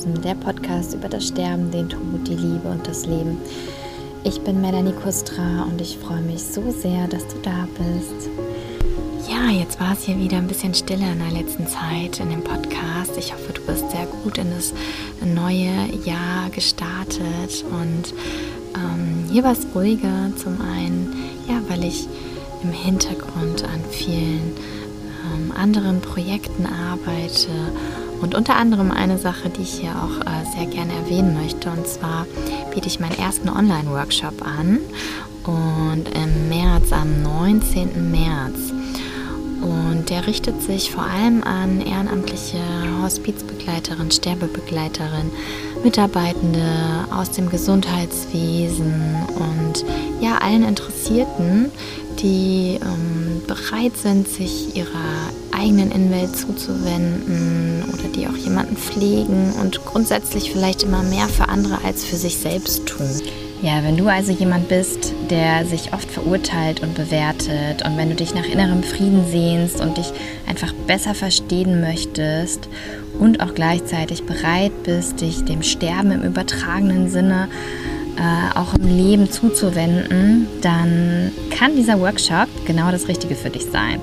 Sterben, der Podcast über das Sterben, den Tod, die Liebe und das Leben. Ich bin Melanie Kustra und ich freue mich so sehr, dass du da bist. Ja, jetzt war es hier wieder ein bisschen stiller in der letzten Zeit in dem Podcast. Ich hoffe, du bist sehr gut in das neue Jahr gestartet und ähm, hier war es ruhiger. Zum einen, ja, weil ich im Hintergrund an vielen ähm, anderen Projekten arbeite und unter anderem eine Sache, die ich hier auch äh, sehr gerne erwähnen möchte, und zwar biete ich meinen ersten Online-Workshop an und im März, am 19. März. Und der richtet sich vor allem an ehrenamtliche Hospizbegleiterin, Sterbebegleiterin, Mitarbeitende aus dem Gesundheitswesen und ja, allen Interessierten, die ähm, bereit sind, sich ihrer eigenen Innenwelt zuzuwenden oder die auch jemanden pflegen und grundsätzlich vielleicht immer mehr für andere als für sich selbst tun. Ja, wenn du also jemand bist, der sich oft verurteilt und bewertet und wenn du dich nach innerem Frieden sehnst und dich einfach besser verstehen möchtest und auch gleichzeitig bereit bist, dich dem Sterben im übertragenen Sinne äh, auch im Leben zuzuwenden, dann kann dieser Workshop genau das Richtige für dich sein.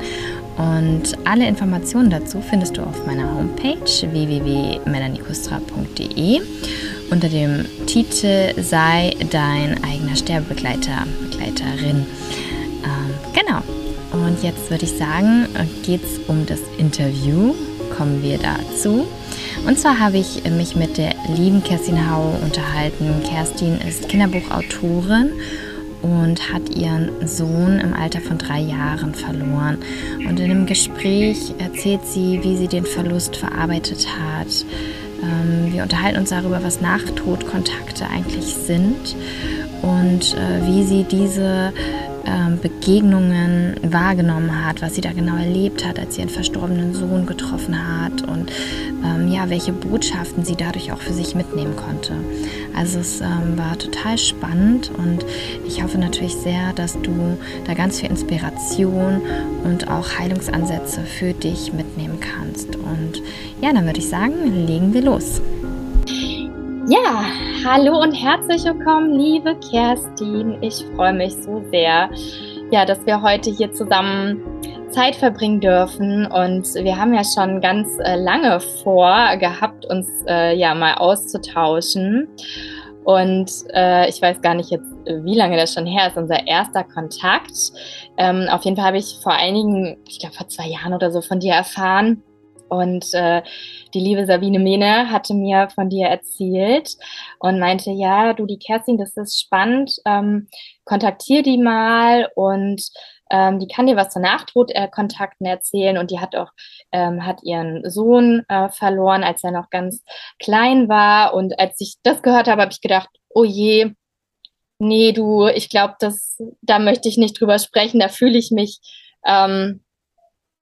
Und alle Informationen dazu findest du auf meiner Homepage www.melanikustra.de unter dem Titel Sei dein eigener Sterbebegleiter, Begleiterin. Ähm, genau. Und jetzt würde ich sagen, geht es um das Interview. Kommen wir dazu. Und zwar habe ich mich mit der lieben Kerstin Hau unterhalten. Kerstin ist Kinderbuchautorin und hat ihren Sohn im Alter von drei Jahren verloren. Und in dem Gespräch erzählt sie, wie sie den Verlust verarbeitet hat. Ähm, wir unterhalten uns darüber, was Nachtodkontakte eigentlich sind und äh, wie sie diese ähm, Begegnungen wahrgenommen hat, was sie da genau erlebt hat, als sie ihren verstorbenen Sohn getroffen hat und ähm, ja, welche Botschaften sie dadurch auch für sich mitnehmen konnte. Also es ähm, war total spannend und ich hoffe natürlich sehr, dass du da ganz viel Inspiration und auch Heilungsansätze für dich mitnehmen kannst. Und ja, dann würde ich sagen, legen wir los. Ja, hallo und herzlich willkommen, liebe Kerstin. Ich freue mich so sehr, ja, dass wir heute hier zusammen Zeit verbringen dürfen. Und wir haben ja schon ganz äh, lange vor gehabt, uns äh, ja mal auszutauschen. Und äh, ich weiß gar nicht jetzt, wie lange das schon her ist, unser erster Kontakt. Ähm, auf jeden Fall habe ich vor einigen, ich glaube vor zwei Jahren oder so von dir erfahren. Und äh, die liebe Sabine Mene hatte mir von dir erzählt und meinte, ja, du, die Kerstin, das ist spannend, ähm, kontaktier die mal und ähm, die kann dir was zu Nachtodkontakten erzählen und die hat auch ähm, hat ihren Sohn äh, verloren, als er noch ganz klein war. Und als ich das gehört habe, habe ich gedacht, oh je, nee, du, ich glaube, da möchte ich nicht drüber sprechen. Da fühle ich mich ähm,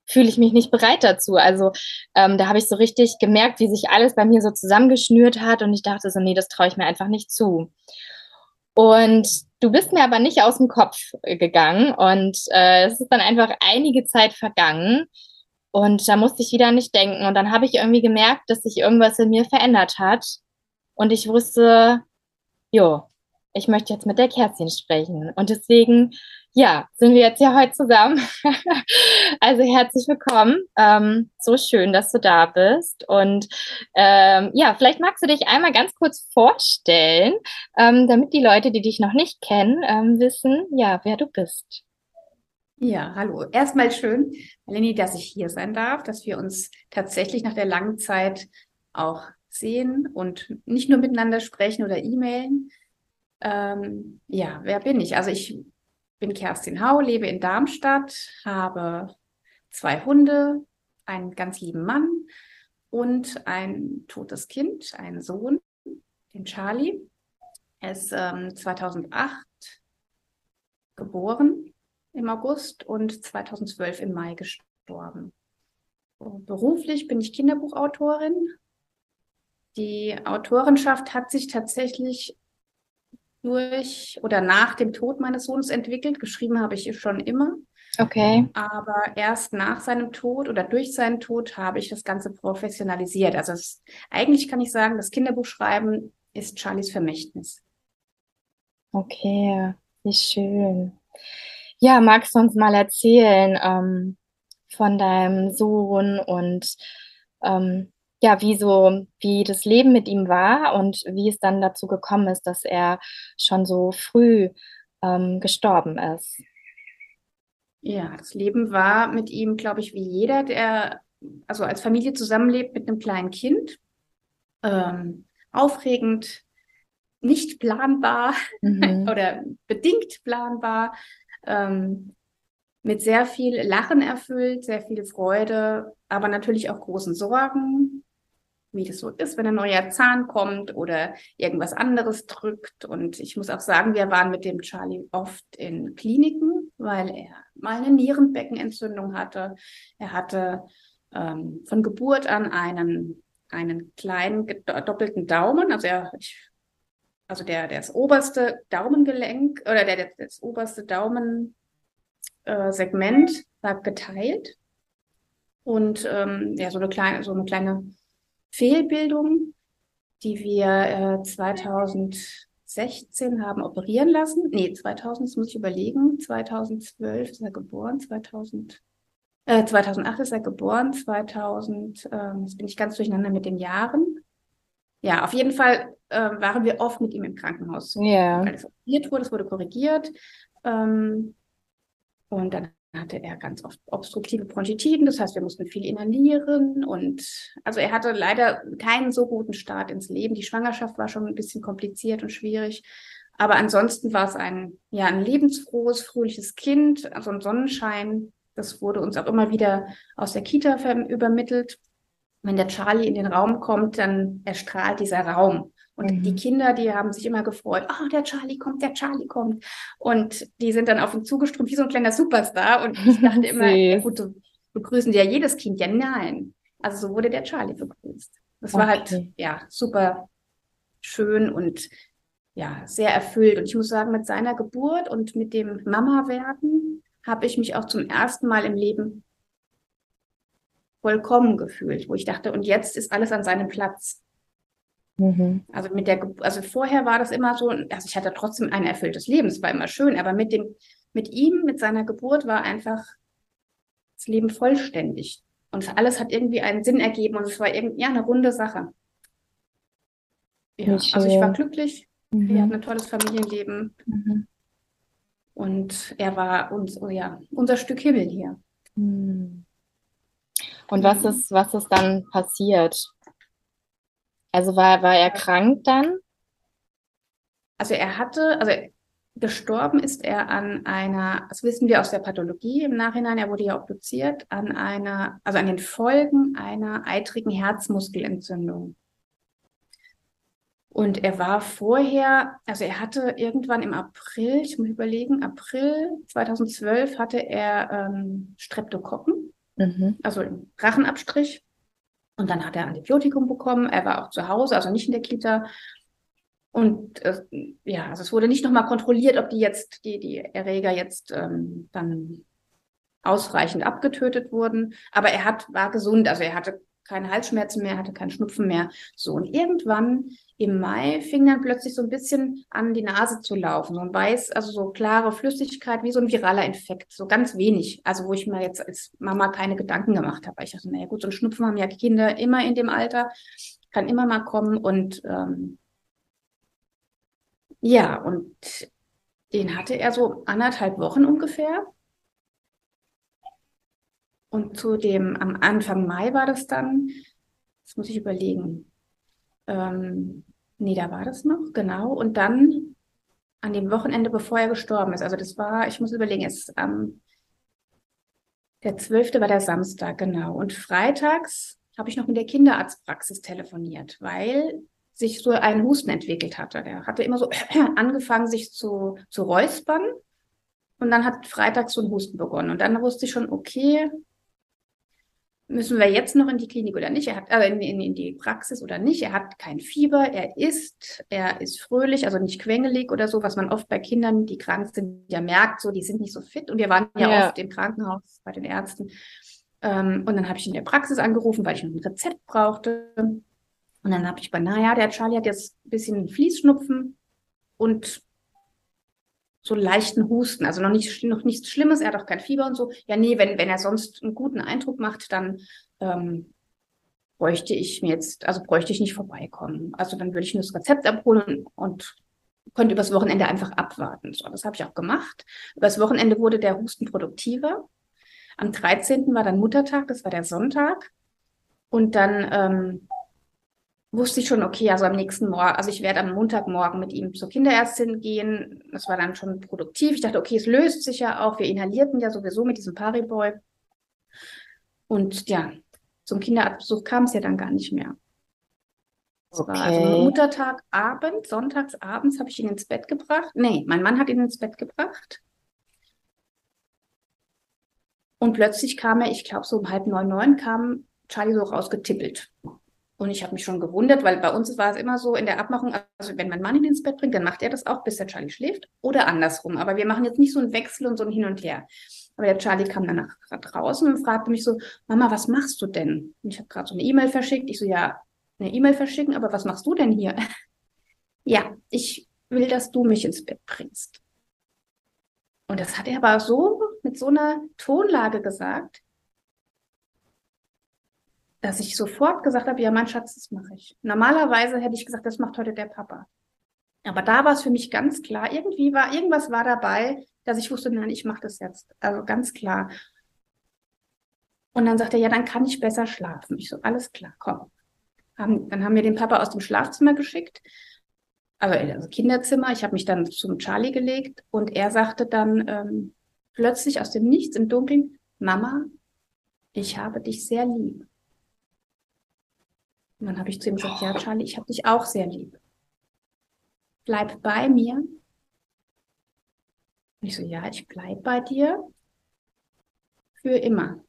fühle ich mich nicht bereit dazu. Also ähm, da habe ich so richtig gemerkt, wie sich alles bei mir so zusammengeschnürt hat und ich dachte so, nee, das traue ich mir einfach nicht zu. Und du bist mir aber nicht aus dem Kopf gegangen und äh, es ist dann einfach einige Zeit vergangen und da musste ich wieder nicht denken und dann habe ich irgendwie gemerkt, dass sich irgendwas in mir verändert hat und ich wusste, jo, ich möchte jetzt mit der Kerstin sprechen und deswegen ja, sind wir jetzt ja heute zusammen. also herzlich willkommen. Ähm, so schön, dass du da bist. Und ähm, ja, vielleicht magst du dich einmal ganz kurz vorstellen, ähm, damit die Leute, die dich noch nicht kennen, ähm, wissen, ja, wer du bist. Ja, hallo. Erstmal schön, Melanie, dass ich hier sein darf, dass wir uns tatsächlich nach der langen Zeit auch sehen und nicht nur miteinander sprechen oder e-mailen. Ähm, ja, wer bin ich? Also ich bin Kerstin Hau, lebe in Darmstadt, habe zwei Hunde, einen ganz lieben Mann und ein totes Kind, einen Sohn, den Charlie. Er ist ähm, 2008 geboren im August und 2012 im Mai gestorben. Beruflich bin ich Kinderbuchautorin. Die Autorenschaft hat sich tatsächlich durch oder nach dem Tod meines Sohnes entwickelt. Geschrieben habe ich schon immer. Okay. Aber erst nach seinem Tod oder durch seinen Tod habe ich das Ganze professionalisiert. Also es, eigentlich kann ich sagen, das Kinderbuchschreiben ist Charlies Vermächtnis. Okay, wie schön. Ja, magst du uns mal erzählen ähm, von deinem Sohn und ähm, ja, wie so, wie das Leben mit ihm war und wie es dann dazu gekommen ist, dass er schon so früh ähm, gestorben ist. Ja, das Leben war mit ihm, glaube ich, wie jeder, der also als Familie zusammenlebt mit einem kleinen Kind. Ähm, aufregend, nicht planbar mhm. oder bedingt planbar, ähm, mit sehr viel Lachen erfüllt, sehr viel Freude, aber natürlich auch großen Sorgen, wie das so ist, wenn ein neuer Zahn kommt oder irgendwas anderes drückt. Und ich muss auch sagen, wir waren mit dem Charlie oft in Kliniken, weil er mal eine Nierenbeckenentzündung hatte. Er hatte ähm, von Geburt an einen, einen kleinen doppelten Daumen. Also er, ich, also der, der das oberste Daumengelenk oder der, das oberste Daumensegment äh, war geteilt. Und ähm, ja, so eine kleine, so eine kleine Fehlbildung, die wir äh, 2016 haben operieren lassen. Nee, 2000, das muss ich überlegen. 2012 ist er geboren, 2000, äh, 2008 ist er geboren, 2000, äh, jetzt bin ich ganz durcheinander mit den Jahren. Ja, auf jeden Fall äh, waren wir oft mit ihm im Krankenhaus. Ja. Yeah. Weil es operiert wurde, es wurde korrigiert. Ähm, und dann hatte er ganz oft obstruktive Bronchitiden, das heißt, wir mussten viel inhalieren und also er hatte leider keinen so guten Start ins Leben. Die Schwangerschaft war schon ein bisschen kompliziert und schwierig, aber ansonsten war es ein ja ein lebensfrohes, fröhliches Kind, also ein Sonnenschein. Das wurde uns auch immer wieder aus der Kita übermittelt. Wenn der Charlie in den Raum kommt, dann erstrahlt dieser Raum. Und mhm. die Kinder, die haben sich immer gefreut, oh, der Charlie kommt, der Charlie kommt. Und die sind dann auf ihn zugeströmt, wie so ein kleiner Superstar. Und ich dachte immer, ja, gut, so begrüßen die ja jedes Kind. Ja, nein. Also so wurde der Charlie begrüßt. Das okay. war halt, ja, super schön und ja, sehr erfüllt. Und ich muss sagen, mit seiner Geburt und mit dem Mama-Werden habe ich mich auch zum ersten Mal im Leben vollkommen gefühlt, wo ich dachte, und jetzt ist alles an seinem Platz. Mhm. Also mit der, also vorher war das immer so, also ich hatte trotzdem ein erfülltes Leben, es war immer schön, aber mit dem, mit ihm, mit seiner Geburt war einfach das Leben vollständig. Und alles hat irgendwie einen Sinn ergeben und es war irgendwie, ja, eine runde Sache. Ja, also ich war glücklich, mhm. wir hatten ein tolles Familienleben. Mhm. Und er war uns, oh ja, unser Stück Himmel hier. Mhm. Und was ist, was ist dann passiert? Also war, war er krank dann? Also er hatte, also gestorben ist er an einer, das wissen wir aus der Pathologie im Nachhinein, er wurde ja obduziert, an einer, also an den Folgen einer eitrigen Herzmuskelentzündung. Und er war vorher, also er hatte irgendwann im April, ich muss überlegen, April 2012 hatte er ähm, Streptokokken, mhm. also Rachenabstrich. Und dann hat er Antibiotikum bekommen. Er war auch zu Hause, also nicht in der Kita. Und äh, ja, also es wurde nicht nochmal kontrolliert, ob die jetzt, die, die Erreger jetzt ähm, dann ausreichend abgetötet wurden. Aber er hat, war gesund, also er hatte keine Halsschmerzen mehr, hatte keinen Schnupfen mehr. So, und irgendwann im Mai fing dann plötzlich so ein bisschen an, die Nase zu laufen. So ein weiß, also so klare Flüssigkeit, wie so ein viraler Infekt. So ganz wenig. Also wo ich mir jetzt als Mama keine Gedanken gemacht habe. Ich dachte, naja gut, so ein Schnupfen haben ja Kinder immer in dem Alter. Kann immer mal kommen. Und ähm, ja, und den hatte er so anderthalb Wochen ungefähr. Und zu dem, am Anfang Mai war das dann, das muss ich überlegen, ähm, nee, da war das noch, genau. Und dann an dem Wochenende, bevor er gestorben ist. Also das war, ich muss überlegen, es ähm, der 12. war der Samstag, genau. Und freitags habe ich noch mit der Kinderarztpraxis telefoniert, weil sich so ein Husten entwickelt hatte. Der hatte immer so angefangen, sich zu, zu räuspern. Und dann hat freitags so ein Husten begonnen. Und dann wusste ich schon, okay, müssen wir jetzt noch in die Klinik oder nicht? Er hat äh, in, in, in, die Praxis oder nicht? Er hat kein Fieber, er isst, er ist fröhlich, also nicht quengelig oder so, was man oft bei Kindern, die krank sind, ja merkt, so die sind nicht so fit. Und wir waren ja, ja. oft im Krankenhaus bei den Ärzten. Ähm, und dann habe ich in der Praxis angerufen, weil ich noch ein Rezept brauchte. Und dann habe ich bei, naja, der Charlie hat jetzt ein bisschen Fließschnupfen und so leichten Husten, also noch, nicht, noch nichts Schlimmes, er hat auch kein Fieber und so. Ja, nee, wenn, wenn er sonst einen guten Eindruck macht, dann ähm, bräuchte ich mir jetzt, also bräuchte ich nicht vorbeikommen. Also dann würde ich nur das Rezept abholen und könnte übers Wochenende einfach abwarten. So, das habe ich auch gemacht. Übers Wochenende wurde der Husten produktiver. Am 13. war dann Muttertag, das war der Sonntag. Und dann ähm, wusste ich schon, okay, also am nächsten Morgen, also ich werde am Montagmorgen mit ihm zur Kinderärztin gehen. Das war dann schon produktiv. Ich dachte, okay, es löst sich ja auch. Wir inhalierten ja sowieso mit diesem Pariboy. Und ja, zum Kinderarztbesuch kam es ja dann gar nicht mehr. Das okay. war also Muttertagabend, sonntags abends habe ich ihn ins Bett gebracht. Nee, mein Mann hat ihn ins Bett gebracht. Und plötzlich kam er, ich glaube so um halb neun, neun, kam Charlie so rausgetippelt. Und ich habe mich schon gewundert, weil bei uns war es immer so in der Abmachung, also wenn mein Mann ihn ins Bett bringt, dann macht er das auch, bis der Charlie schläft oder andersrum. Aber wir machen jetzt nicht so einen Wechsel und so ein Hin und Her. Aber der Charlie kam dann nach draußen und fragte mich so, Mama, was machst du denn? Und ich habe gerade so eine E-Mail verschickt. Ich so, ja, eine E-Mail verschicken, aber was machst du denn hier? ja, ich will, dass du mich ins Bett bringst. Und das hat er aber so mit so einer Tonlage gesagt, dass ich sofort gesagt habe, ja, mein Schatz, das mache ich. Normalerweise hätte ich gesagt, das macht heute der Papa. Aber da war es für mich ganz klar, irgendwie war, irgendwas war dabei, dass ich wusste, nein, ich mache das jetzt. Also ganz klar. Und dann sagt er, ja, dann kann ich besser schlafen. Ich so, alles klar, komm. Haben, dann haben wir den Papa aus dem Schlafzimmer geschickt, also, also Kinderzimmer. Ich habe mich dann zum Charlie gelegt und er sagte dann ähm, plötzlich aus dem Nichts im Dunkeln, Mama, ich habe dich sehr lieb. Und dann habe ich zu ihm gesagt, ja, Charlie, ich habe dich auch sehr lieb. Bleib bei mir. Und ich so, ja, ich bleib bei dir für immer.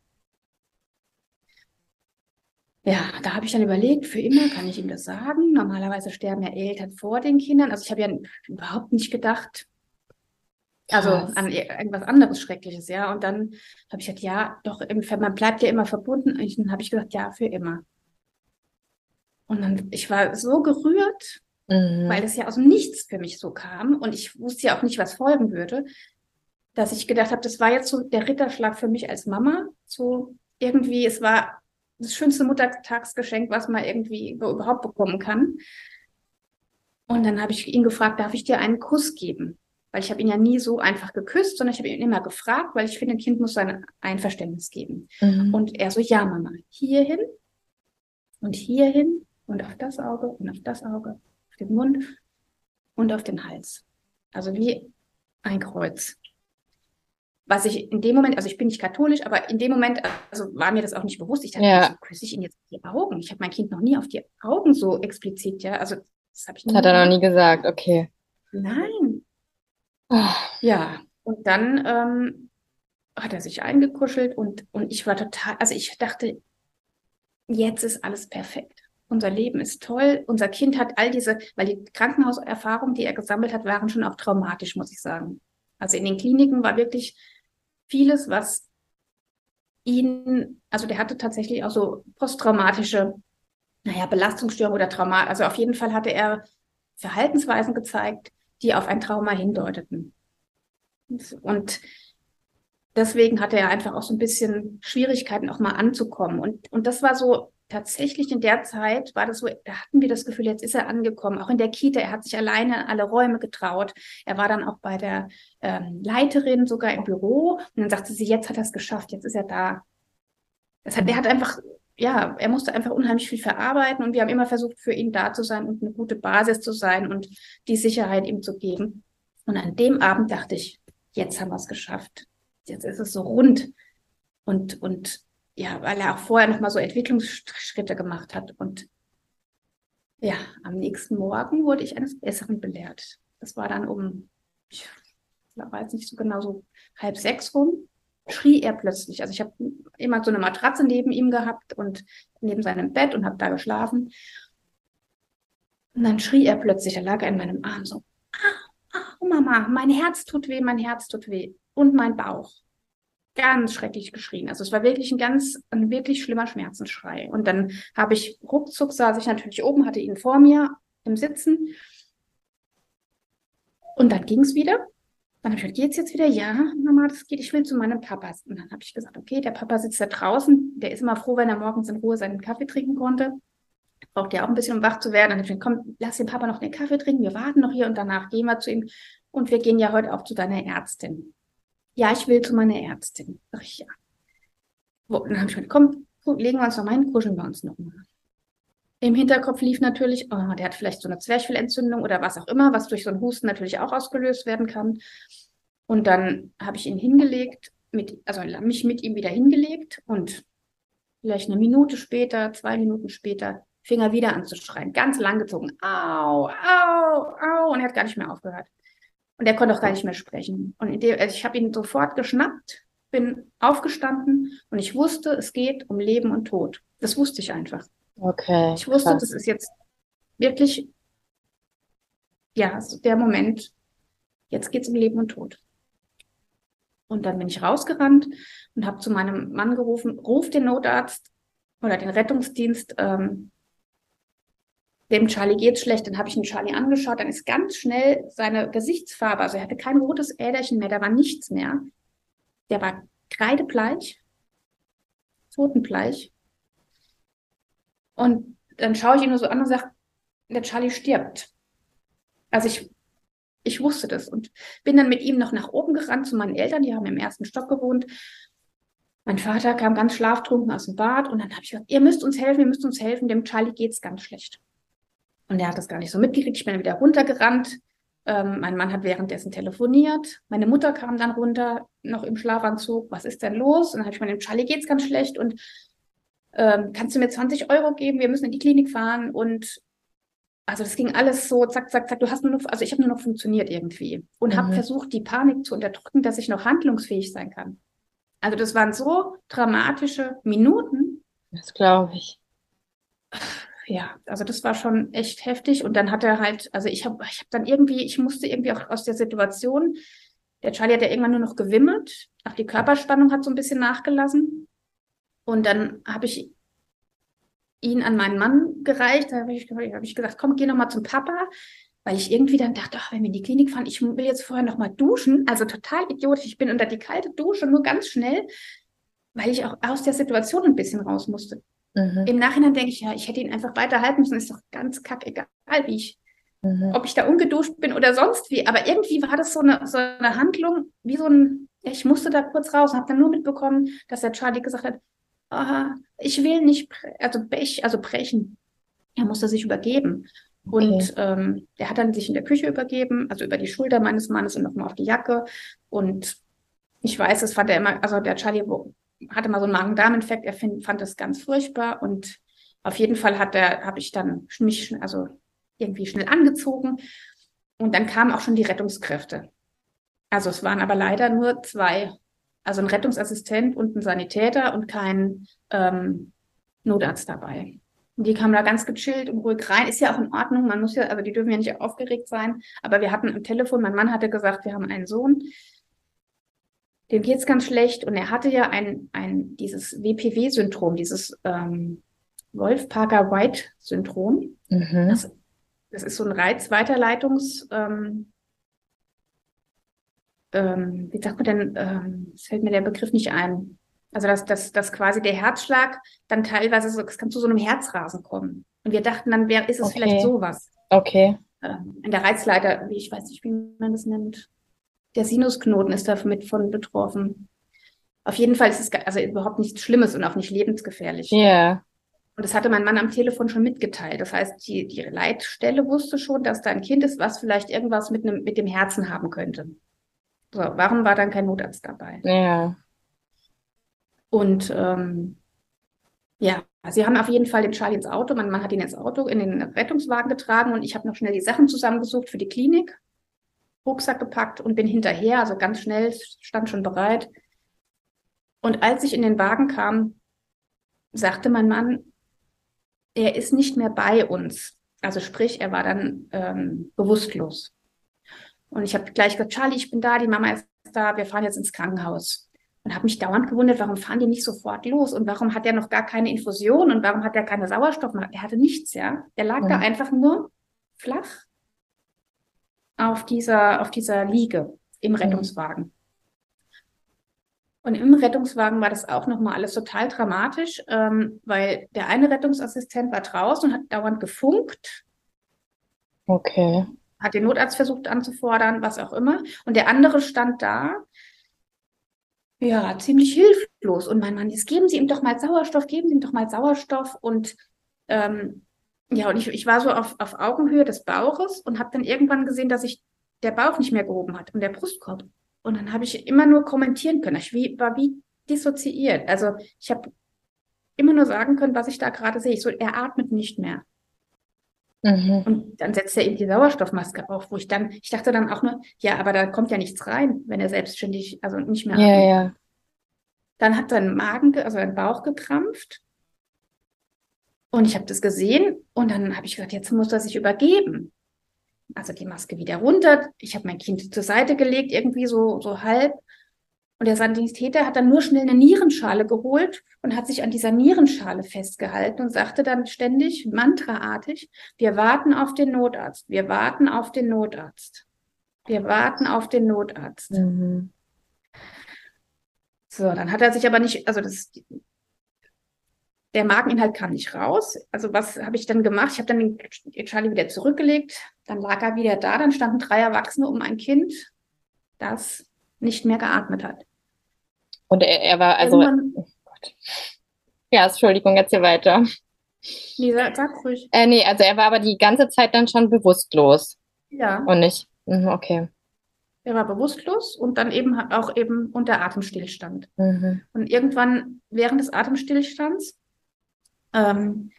Ja, da habe ich dann überlegt, für immer kann ich ihm das sagen. Normalerweise sterben ja Eltern vor den Kindern. Also ich habe ja überhaupt nicht gedacht, also Krass. an irgendwas anderes Schreckliches, ja. Und dann habe ich gesagt, ja, doch, man bleibt ja immer verbunden. Und dann habe ich gesagt, ja, für immer. Und dann, ich war so gerührt, mhm. weil es ja aus dem Nichts für mich so kam und ich wusste ja auch nicht, was folgen würde, dass ich gedacht habe, das war jetzt so der Ritterschlag für mich als Mama. So irgendwie, es war das schönste Muttertagsgeschenk, was man irgendwie überhaupt bekommen kann. Und dann habe ich ihn gefragt, darf ich dir einen Kuss geben? Weil ich habe ihn ja nie so einfach geküsst, sondern ich habe ihn immer gefragt, weil ich finde, ein Kind muss sein Einverständnis geben. Mhm. Und er so, ja, Mama, hierhin und hierhin und auf das Auge und auf das Auge, auf den Mund und auf den Hals. Also wie ein Kreuz. Was ich in dem Moment, also ich bin nicht katholisch, aber in dem Moment, also war mir das auch nicht bewusst. Ich dachte, ja. so küsse ich ihn jetzt auf die Augen. Ich habe mein Kind noch nie auf die Augen so explizit, ja. Also das habe ich nie. Das hat er noch nie gesagt, okay. Nein. Oh. Ja. Und dann ähm, hat er sich eingekuschelt und, und ich war total, also ich dachte, jetzt ist alles perfekt unser Leben ist toll, unser Kind hat all diese, weil die Krankenhauserfahrungen, die er gesammelt hat, waren schon auch traumatisch, muss ich sagen. Also in den Kliniken war wirklich vieles, was ihn, also der hatte tatsächlich auch so posttraumatische, naja, Belastungsstörungen oder Trauma. Also auf jeden Fall hatte er Verhaltensweisen gezeigt, die auf ein Trauma hindeuteten. Und deswegen hatte er einfach auch so ein bisschen Schwierigkeiten, auch mal anzukommen. Und, und das war so tatsächlich in der Zeit war das so, da hatten wir das Gefühl, jetzt ist er angekommen, auch in der Kita, er hat sich alleine in alle Räume getraut. Er war dann auch bei der ähm, Leiterin sogar im Büro und dann sagte sie, jetzt hat er es geschafft, jetzt ist er da. Das hat, er hat einfach, ja, er musste einfach unheimlich viel verarbeiten und wir haben immer versucht, für ihn da zu sein und eine gute Basis zu sein und die Sicherheit ihm zu geben. Und an dem Abend dachte ich, jetzt haben wir es geschafft. Jetzt ist es so rund. Und, und ja, weil er auch vorher noch mal so Entwicklungsschritte gemacht hat. Und ja, am nächsten Morgen wurde ich eines Besseren belehrt. Das war dann um, ich weiß nicht so genau, so halb sechs rum. schrie er plötzlich. Also ich habe immer so eine Matratze neben ihm gehabt und neben seinem Bett und habe da geschlafen. Und dann schrie er plötzlich, er lag in meinem Arm so, ah, ah, Mama, mein Herz tut weh, mein Herz tut weh und mein Bauch. Ganz schrecklich geschrien. Also es war wirklich ein ganz, ein wirklich schlimmer Schmerzensschrei. Und dann habe ich ruckzuck saß ich natürlich oben, hatte ihn vor mir im Sitzen. Und dann ging es wieder. Dann habe ich gesagt, geht's jetzt wieder? Ja, Mama, das geht. Ich will zu meinem Papa. Und dann habe ich gesagt, okay, der Papa sitzt da draußen. Der ist immer froh, wenn er morgens in Ruhe seinen Kaffee trinken konnte. Braucht ja auch ein bisschen, um wach zu werden. Dann habe ich gesagt, komm, lass den Papa noch den Kaffee trinken. Wir warten noch hier und danach gehen wir zu ihm. Und wir gehen ja heute auch zu deiner Ärztin. Ja, ich will zu meiner Ärztin. Sag ich ja. Und dann habe ich gesagt, komm, legen wir uns noch mal hin, kuscheln wir uns noch mal. Im Hinterkopf lief natürlich, oh, der hat vielleicht so eine Zwerchfellentzündung oder was auch immer, was durch so einen Husten natürlich auch ausgelöst werden kann. Und dann habe ich ihn hingelegt, mit, also mich mit ihm wieder hingelegt und vielleicht eine Minute später, zwei Minuten später, fing er wieder an zu schreien, ganz lang gezogen. Au, au, au. Und er hat gar nicht mehr aufgehört. Und er konnte auch gar nicht mehr sprechen. Und dem, also ich habe ihn sofort geschnappt, bin aufgestanden und ich wusste, es geht um Leben und Tod. Das wusste ich einfach. Okay. Ich wusste, krass. das ist jetzt wirklich, ja, so der Moment, jetzt geht es um Leben und Tod. Und dann bin ich rausgerannt und habe zu meinem Mann gerufen, ruf den Notarzt oder den Rettungsdienst, ähm, dem Charlie geht's schlecht. Dann habe ich den Charlie angeschaut, dann ist ganz schnell seine Gesichtsfarbe, also er hatte kein rotes Äderchen mehr, da war nichts mehr. Der war kreidebleich, totenbleich. Und dann schaue ich ihn nur so an und sage, der Charlie stirbt. Also ich, ich wusste das und bin dann mit ihm noch nach oben gerannt zu meinen Eltern, die haben im ersten Stock gewohnt. Mein Vater kam ganz schlaftrunken aus dem Bad und dann habe ich gesagt, ihr müsst uns helfen, ihr müsst uns helfen, dem Charlie geht's ganz schlecht. Und er hat das gar nicht so mitgekriegt. Ich bin dann wieder runtergerannt. Ähm, mein Mann hat währenddessen telefoniert. Meine Mutter kam dann runter, noch im Schlafanzug. Was ist denn los? Und dann habe ich mir dem Charlie geht's ganz schlecht und ähm, kannst du mir 20 Euro geben, wir müssen in die Klinik fahren und also das ging alles so, zack, zack, zack. Du hast nur noch, also ich habe nur noch funktioniert irgendwie und mhm. habe versucht, die Panik zu unterdrücken, dass ich noch handlungsfähig sein kann. Also das waren so dramatische Minuten. Das glaube ich. Ja, also das war schon echt heftig. Und dann hat er halt, also ich habe ich hab dann irgendwie, ich musste irgendwie auch aus der Situation, der Charlie hat ja irgendwann nur noch gewimmert, auch die Körperspannung hat so ein bisschen nachgelassen. Und dann habe ich ihn an meinen Mann gereicht. Da habe ich, hab ich gesagt, komm, geh noch mal zum Papa. Weil ich irgendwie dann dachte, ach, wenn wir in die Klinik fahren, ich will jetzt vorher noch mal duschen. Also total idiotisch. Ich bin unter die kalte Dusche, nur ganz schnell, weil ich auch aus der Situation ein bisschen raus musste. Mhm. Im Nachhinein denke ich, ja, ich hätte ihn einfach weiterhalten müssen. Ist doch ganz kackegal, wie ich, mhm. ob ich da ungeduscht bin oder sonst wie. Aber irgendwie war das so eine, so eine Handlung, wie so ein, ich musste da kurz raus und habe dann nur mitbekommen, dass der Charlie gesagt hat, ah, ich will nicht, also, bech, also brechen. Er musste sich übergeben. Okay. Und ähm, der hat dann sich in der Küche übergeben, also über die Schulter meines Mannes und nochmal auf die Jacke. Und ich weiß, das fand er immer, also der Charlie hatte mal so einen Magen-Darm-Infekt, er find, fand das ganz furchtbar. Und auf jeden Fall hat er, habe ich dann mich also irgendwie schnell angezogen. Und dann kamen auch schon die Rettungskräfte. Also es waren aber leider nur zwei also ein Rettungsassistent und ein Sanitäter und kein ähm, Notarzt dabei. Und die kamen da ganz gechillt und ruhig rein. Ist ja auch in Ordnung. Man muss ja, also die dürfen ja nicht aufgeregt sein. Aber wir hatten am Telefon, mein Mann hatte gesagt, wir haben einen Sohn, dem geht's ganz schlecht. Und er hatte ja ein, ein dieses WPW-Syndrom, dieses ähm, Wolf-Parker-White-Syndrom. Mhm. Das, das ist so ein Reizweiterleitungs, ähm, ähm, wie sagt man denn, ähm, es fällt mir der Begriff nicht ein. Also dass, dass, dass quasi der Herzschlag dann teilweise so, es kann zu so einem Herzrasen kommen. Und wir dachten dann, wer ist es okay. vielleicht sowas? Okay. Ähm, in der Reizleiter, wie ich weiß nicht, wie man das nennt. Der Sinusknoten ist damit von betroffen. Auf jeden Fall ist es also überhaupt nichts Schlimmes und auch nicht lebensgefährlich. Ja. Yeah. Und das hatte mein Mann am Telefon schon mitgeteilt. Das heißt, die, die Leitstelle wusste schon, dass da ein Kind ist, was vielleicht irgendwas mit, einem, mit dem Herzen haben könnte. So, warum war dann kein Notarzt dabei? Ja. Und ähm, ja, sie haben auf jeden Fall den Charlie ins Auto. Mein Mann hat ihn ins Auto, in den Rettungswagen getragen und ich habe noch schnell die Sachen zusammengesucht für die Klinik, Rucksack gepackt und bin hinterher, also ganz schnell, stand schon bereit. Und als ich in den Wagen kam, sagte mein Mann, er ist nicht mehr bei uns. Also sprich, er war dann ähm, bewusstlos. Und ich habe gleich gesagt, Charlie, ich bin da, die Mama ist da, wir fahren jetzt ins Krankenhaus. Und habe mich dauernd gewundert, warum fahren die nicht sofort los und warum hat er noch gar keine Infusion und warum hat er keine Sauerstoff? Er hatte nichts, ja. Er lag ja. da einfach nur flach auf dieser, auf dieser Liege im Rettungswagen. Und im Rettungswagen war das auch nochmal alles total dramatisch, ähm, weil der eine Rettungsassistent war draußen und hat dauernd gefunkt. Okay. Hat den Notarzt versucht anzufordern, was auch immer. Und der andere stand da, ja, ziemlich hilflos. Und mein Mann, jetzt geben Sie ihm doch mal Sauerstoff, geben Sie ihm doch mal Sauerstoff. Und ähm, ja, und ich, ich war so auf, auf Augenhöhe des Bauches und habe dann irgendwann gesehen, dass sich der Bauch nicht mehr gehoben hat und der Brustkorb. Und dann habe ich immer nur kommentieren können. Ich war wie dissoziiert. Also ich habe immer nur sagen können, was ich da gerade sehe. Ich so, er atmet nicht mehr. Mhm. Und dann setzt er eben die Sauerstoffmaske auf, wo ich dann, ich dachte dann auch nur, ja, aber da kommt ja nichts rein, wenn er selbstständig, also nicht mehr. Ja, ja. Dann hat sein Magen, also sein Bauch gekrampft. Und ich habe das gesehen und dann habe ich gesagt, jetzt muss er sich übergeben also die Maske wieder runter. Ich habe mein Kind zur Seite gelegt, irgendwie so, so halb. Und der Sanitäter hat dann nur schnell eine Nierenschale geholt und hat sich an dieser Nierenschale festgehalten und sagte dann ständig, mantraartig, wir warten auf den Notarzt, wir warten auf den Notarzt, wir warten auf den Notarzt. Mhm. So, dann hat er sich aber nicht, also das, der Mageninhalt kam nicht raus. Also was habe ich dann gemacht? Ich habe dann den Charlie wieder zurückgelegt. Dann lag er wieder da. Dann standen drei Erwachsene um ein Kind, das nicht mehr geatmet hat. Und er, er war also. oh ja, Entschuldigung, jetzt hier weiter. Nee, sag, sag ruhig. Äh, nee, also er war aber die ganze Zeit dann schon bewusstlos. Ja. Und nicht. Mhm, okay. Er war bewusstlos und dann eben auch eben unter Atemstillstand. Mhm. Und irgendwann während des Atemstillstands ähm,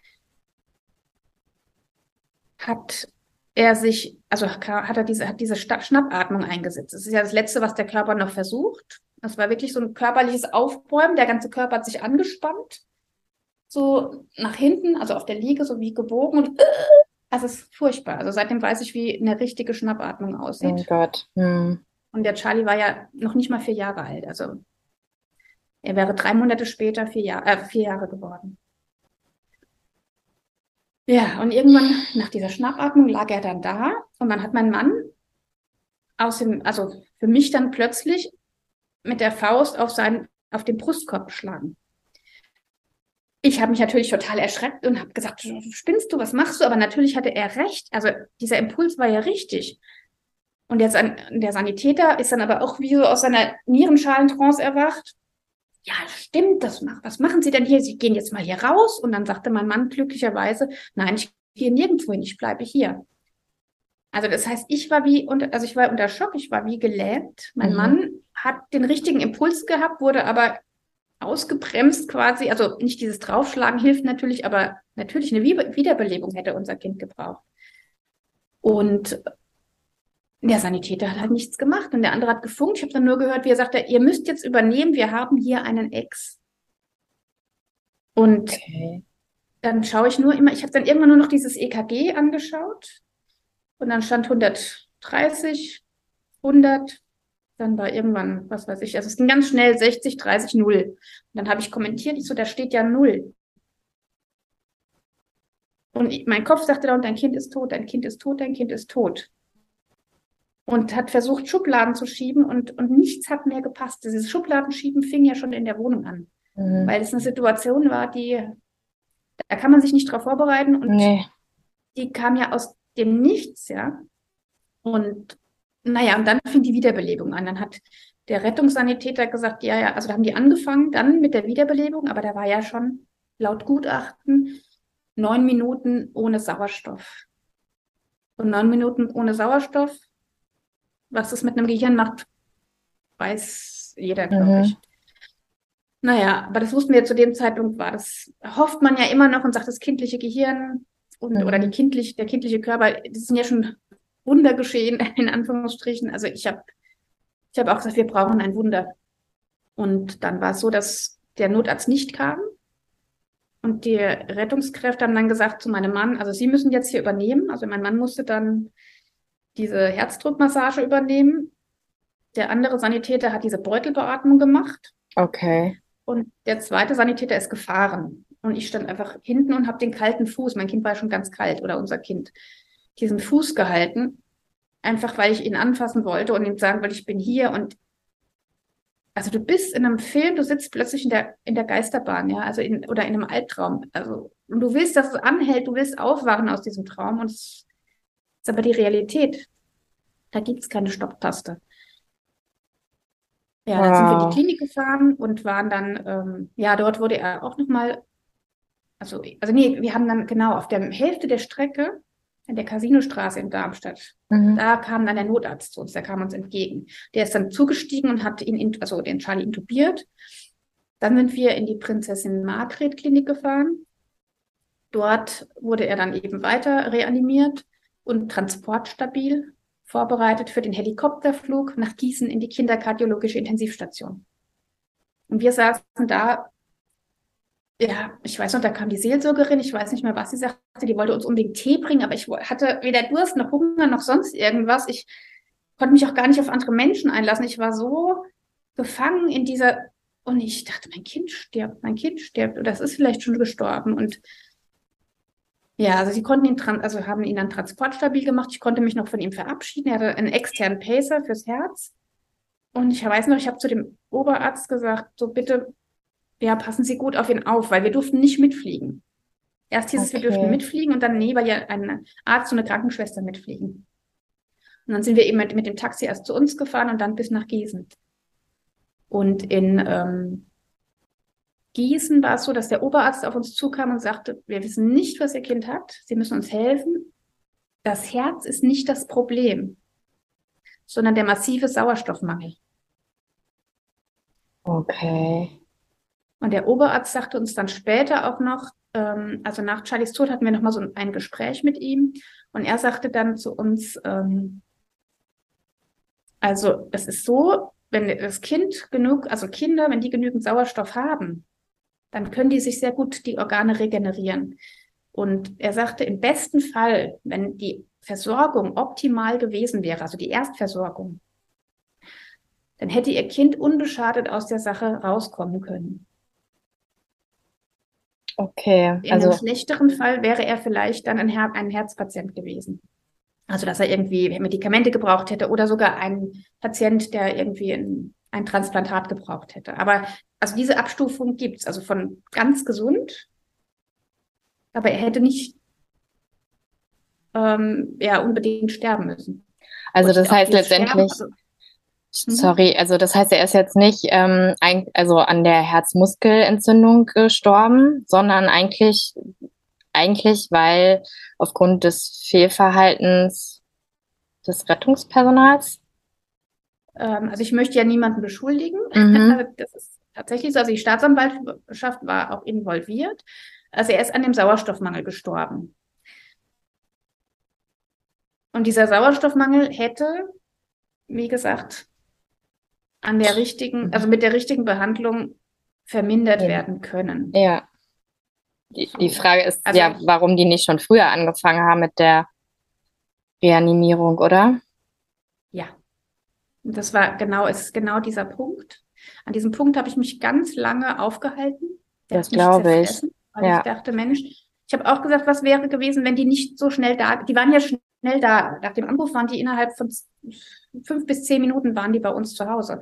hat er sich, also hat er diese, hat diese Schnappatmung eingesetzt. Das ist ja das Letzte, was der Körper noch versucht. Das war wirklich so ein körperliches Aufbäumen. Der ganze Körper hat sich angespannt. So nach hinten, also auf der Liege, so wie gebogen und also es ist furchtbar. Also seitdem weiß ich, wie eine richtige Schnappatmung aussieht. Oh Gott. Hm. Und der Charlie war ja noch nicht mal vier Jahre alt. Also er wäre drei Monate später vier, Jahr, äh, vier Jahre geworden. Ja, und irgendwann nach dieser Schnappatmung lag er dann da und dann hat mein Mann aus dem, also für mich dann plötzlich mit der Faust auf seinen, auf den Brustkorb geschlagen. Ich habe mich natürlich total erschreckt und habe gesagt, spinnst du, was machst du? Aber natürlich hatte er recht. Also dieser Impuls war ja richtig. Und der, der Sanitäter ist dann aber auch wie so aus seiner Nierenschalen-Trance erwacht ja, stimmt, das macht, was machen Sie denn hier? Sie gehen jetzt mal hier raus. Und dann sagte mein Mann glücklicherweise, nein, ich gehe nirgendwo hin, ich bleibe hier. Also das heißt, ich war wie unter, also ich war unter Schock, ich war wie gelähmt. Mein mhm. Mann hat den richtigen Impuls gehabt, wurde aber ausgebremst quasi. Also nicht dieses Draufschlagen hilft natürlich, aber natürlich eine Wiederbelebung hätte unser Kind gebraucht. Und der Sanitäter hat halt nichts gemacht und der andere hat gefunkt. Ich habe dann nur gehört, wie er sagte, ihr müsst jetzt übernehmen, wir haben hier einen Ex. Und okay. dann schaue ich nur immer, ich habe dann irgendwann nur noch dieses EKG angeschaut und dann stand 130, 100, dann war irgendwann, was weiß ich, also es ging ganz schnell 60, 30, 0. Und dann habe ich kommentiert, ich so, da steht ja 0. Und mein Kopf sagte dann, dein Kind ist tot, dein Kind ist tot, dein Kind ist tot und hat versucht, Schubladen zu schieben und, und nichts hat mehr gepasst. Dieses Schubladenschieben fing ja schon in der Wohnung an, mhm. weil es eine Situation war, die, da kann man sich nicht drauf vorbereiten und nee. die kam ja aus dem Nichts, ja. Und naja, und dann fing die Wiederbelebung an. Dann hat der Rettungssanitäter gesagt, ja, ja, also da haben die angefangen dann mit der Wiederbelebung, aber da war ja schon laut Gutachten neun Minuten ohne Sauerstoff. Und neun Minuten ohne Sauerstoff was das mit einem Gehirn macht, weiß jeder, glaube mhm. ich. Naja, aber das wussten wir zu dem Zeitpunkt, war das, hofft man ja immer noch und sagt, das kindliche Gehirn und, mhm. oder die kindlich, der kindliche Körper, das sind ja schon Wunder geschehen, in Anführungsstrichen. Also ich habe ich hab auch gesagt, wir brauchen ein Wunder. Und dann war es so, dass der Notarzt nicht kam. Und die Rettungskräfte haben dann gesagt zu meinem Mann, also Sie müssen jetzt hier übernehmen. Also mein Mann musste dann diese Herzdruckmassage übernehmen. Der andere Sanitäter hat diese Beutelbeatmung gemacht. Okay. Und der zweite Sanitäter ist gefahren. Und ich stand einfach hinten und habe den kalten Fuß, mein Kind war schon ganz kalt oder unser Kind, diesen Fuß gehalten. Einfach weil ich ihn anfassen wollte und ihm sagen wollte, ich bin hier. Und also du bist in einem Film, du sitzt plötzlich in der, in der Geisterbahn, ja, also in, oder in einem Albtraum. Also und du willst, dass es anhält, du willst aufwachen aus diesem Traum und es ist aber die Realität. Da gibt es keine Stopptaste. Ja, dann wow. sind wir in die Klinik gefahren und waren dann, ähm, ja, dort wurde er auch nochmal, also, also nee, wir haben dann genau auf der Hälfte der Strecke in der Casinostraße in Darmstadt, mhm. da kam dann der Notarzt zu uns, der kam uns entgegen. Der ist dann zugestiegen und hat ihn, also den Charlie intubiert. Dann sind wir in die Prinzessin Margret Klinik gefahren. Dort wurde er dann eben weiter reanimiert und transportstabil vorbereitet für den Helikopterflug nach Gießen in die kinderkardiologische Intensivstation. Und wir saßen da, ja, ich weiß noch, da kam die Seelsorgerin, ich weiß nicht mehr, was sie sagte, die wollte uns unbedingt Tee bringen, aber ich hatte weder Durst noch Hunger noch sonst irgendwas. Ich konnte mich auch gar nicht auf andere Menschen einlassen. Ich war so gefangen in dieser, und ich dachte, mein Kind stirbt, mein Kind stirbt, oder es ist vielleicht schon gestorben. Und ja, also sie konnten ihn, also haben ihn dann transportstabil gemacht. Ich konnte mich noch von ihm verabschieden. Er hatte einen externen Pacer fürs Herz. Und ich weiß noch, ich habe zu dem Oberarzt gesagt, so bitte, ja, passen Sie gut auf ihn auf, weil wir durften nicht mitfliegen. Erst hieß okay. es, wir dürften mitfliegen und dann, nee, weil ja ein Arzt und eine Krankenschwester mitfliegen. Und dann sind wir eben mit, mit dem Taxi erst zu uns gefahren und dann bis nach Gießen. Und in ähm, Gießen war es so, dass der Oberarzt auf uns zukam und sagte, wir wissen nicht, was Ihr Kind hat. Sie müssen uns helfen. Das Herz ist nicht das Problem, sondern der massive Sauerstoffmangel. Okay. Und der Oberarzt sagte uns dann später auch noch, ähm, also nach Charlies Tod hatten wir nochmal so ein Gespräch mit ihm und er sagte dann zu uns, ähm, also es ist so, wenn das Kind genug, also Kinder, wenn die genügend Sauerstoff haben, dann können die sich sehr gut die Organe regenerieren. Und er sagte, im besten Fall, wenn die Versorgung optimal gewesen wäre, also die Erstversorgung, dann hätte ihr Kind unbeschadet aus der Sache rauskommen können. Okay. In also einem schlechteren Fall wäre er vielleicht dann ein, Her ein Herzpatient gewesen. Also dass er irgendwie Medikamente gebraucht hätte oder sogar ein Patient, der irgendwie ein, ein Transplantat gebraucht hätte. Aber also diese Abstufung gibt es, also von ganz gesund, aber er hätte nicht ähm, ja, unbedingt sterben müssen. Also das heißt letztendlich, sterben, also, mhm. sorry, also das heißt, er ist jetzt nicht ähm, ein, also an der Herzmuskelentzündung gestorben, sondern eigentlich, eigentlich, weil aufgrund des Fehlverhaltens des Rettungspersonals. Ähm, also ich möchte ja niemanden beschuldigen. Mhm. das ist tatsächlich so. Also die Staatsanwaltschaft war auch involviert. Also er ist an dem Sauerstoffmangel gestorben. Und dieser Sauerstoffmangel hätte, wie gesagt, an der richtigen, also mit der richtigen Behandlung vermindert ja. werden können. Ja. Die, die Frage ist also, ja, warum die nicht schon früher angefangen haben mit der Reanimierung, oder? Das war genau, ist genau dieser Punkt. An diesem Punkt habe ich mich ganz lange aufgehalten. Das glaube ich. Weil ja. ich dachte, Mensch, ich habe auch gesagt, was wäre gewesen, wenn die nicht so schnell da, die waren ja schnell da. Nach dem Anruf waren die innerhalb von fünf bis zehn Minuten waren die bei uns zu Hause.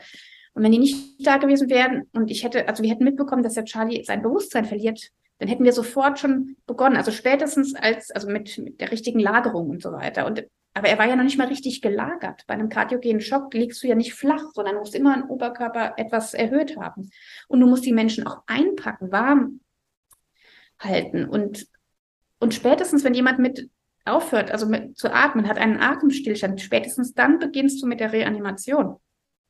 Und wenn die nicht da gewesen wären und ich hätte, also wir hätten mitbekommen, dass der Charlie sein Bewusstsein verliert, dann hätten wir sofort schon begonnen. Also spätestens als, also mit, mit der richtigen Lagerung und so weiter. Und aber er war ja noch nicht mal richtig gelagert. Bei einem kardiogenen Schock liegst du ja nicht flach, sondern musst immer einen Oberkörper etwas erhöht haben. Und du musst die Menschen auch einpacken, warm halten. Und, und spätestens, wenn jemand mit aufhört, also mit, zu atmen, hat einen Atemstillstand, spätestens dann beginnst du mit der Reanimation.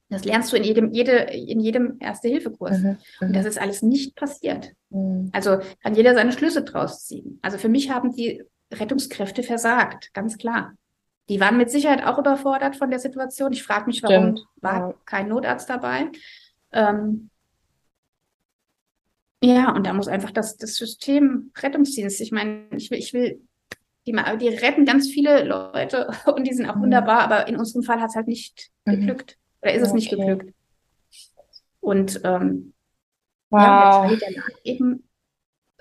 Das lernst du in jedem, jede, in jedem Erste-Hilfe-Kurs. Mhm, und mhm. das ist alles nicht passiert. Mhm. Also kann jeder seine Schlüsse draus ziehen. Also für mich haben die Rettungskräfte versagt, ganz klar. Die waren mit Sicherheit auch überfordert von der Situation. Ich frage mich, warum Stimmt. war ja. kein Notarzt dabei. Ähm, Ja, und da muss einfach das, das System Rettungsdienst, ich meine, ich will, ich will, die, die retten ganz viele Leute und die sind auch mhm. wunderbar, aber in unserem Fall hat es halt nicht mhm. geglückt. Oder ist okay. es nicht geglückt. Und ähm, wow. ja, lag eben,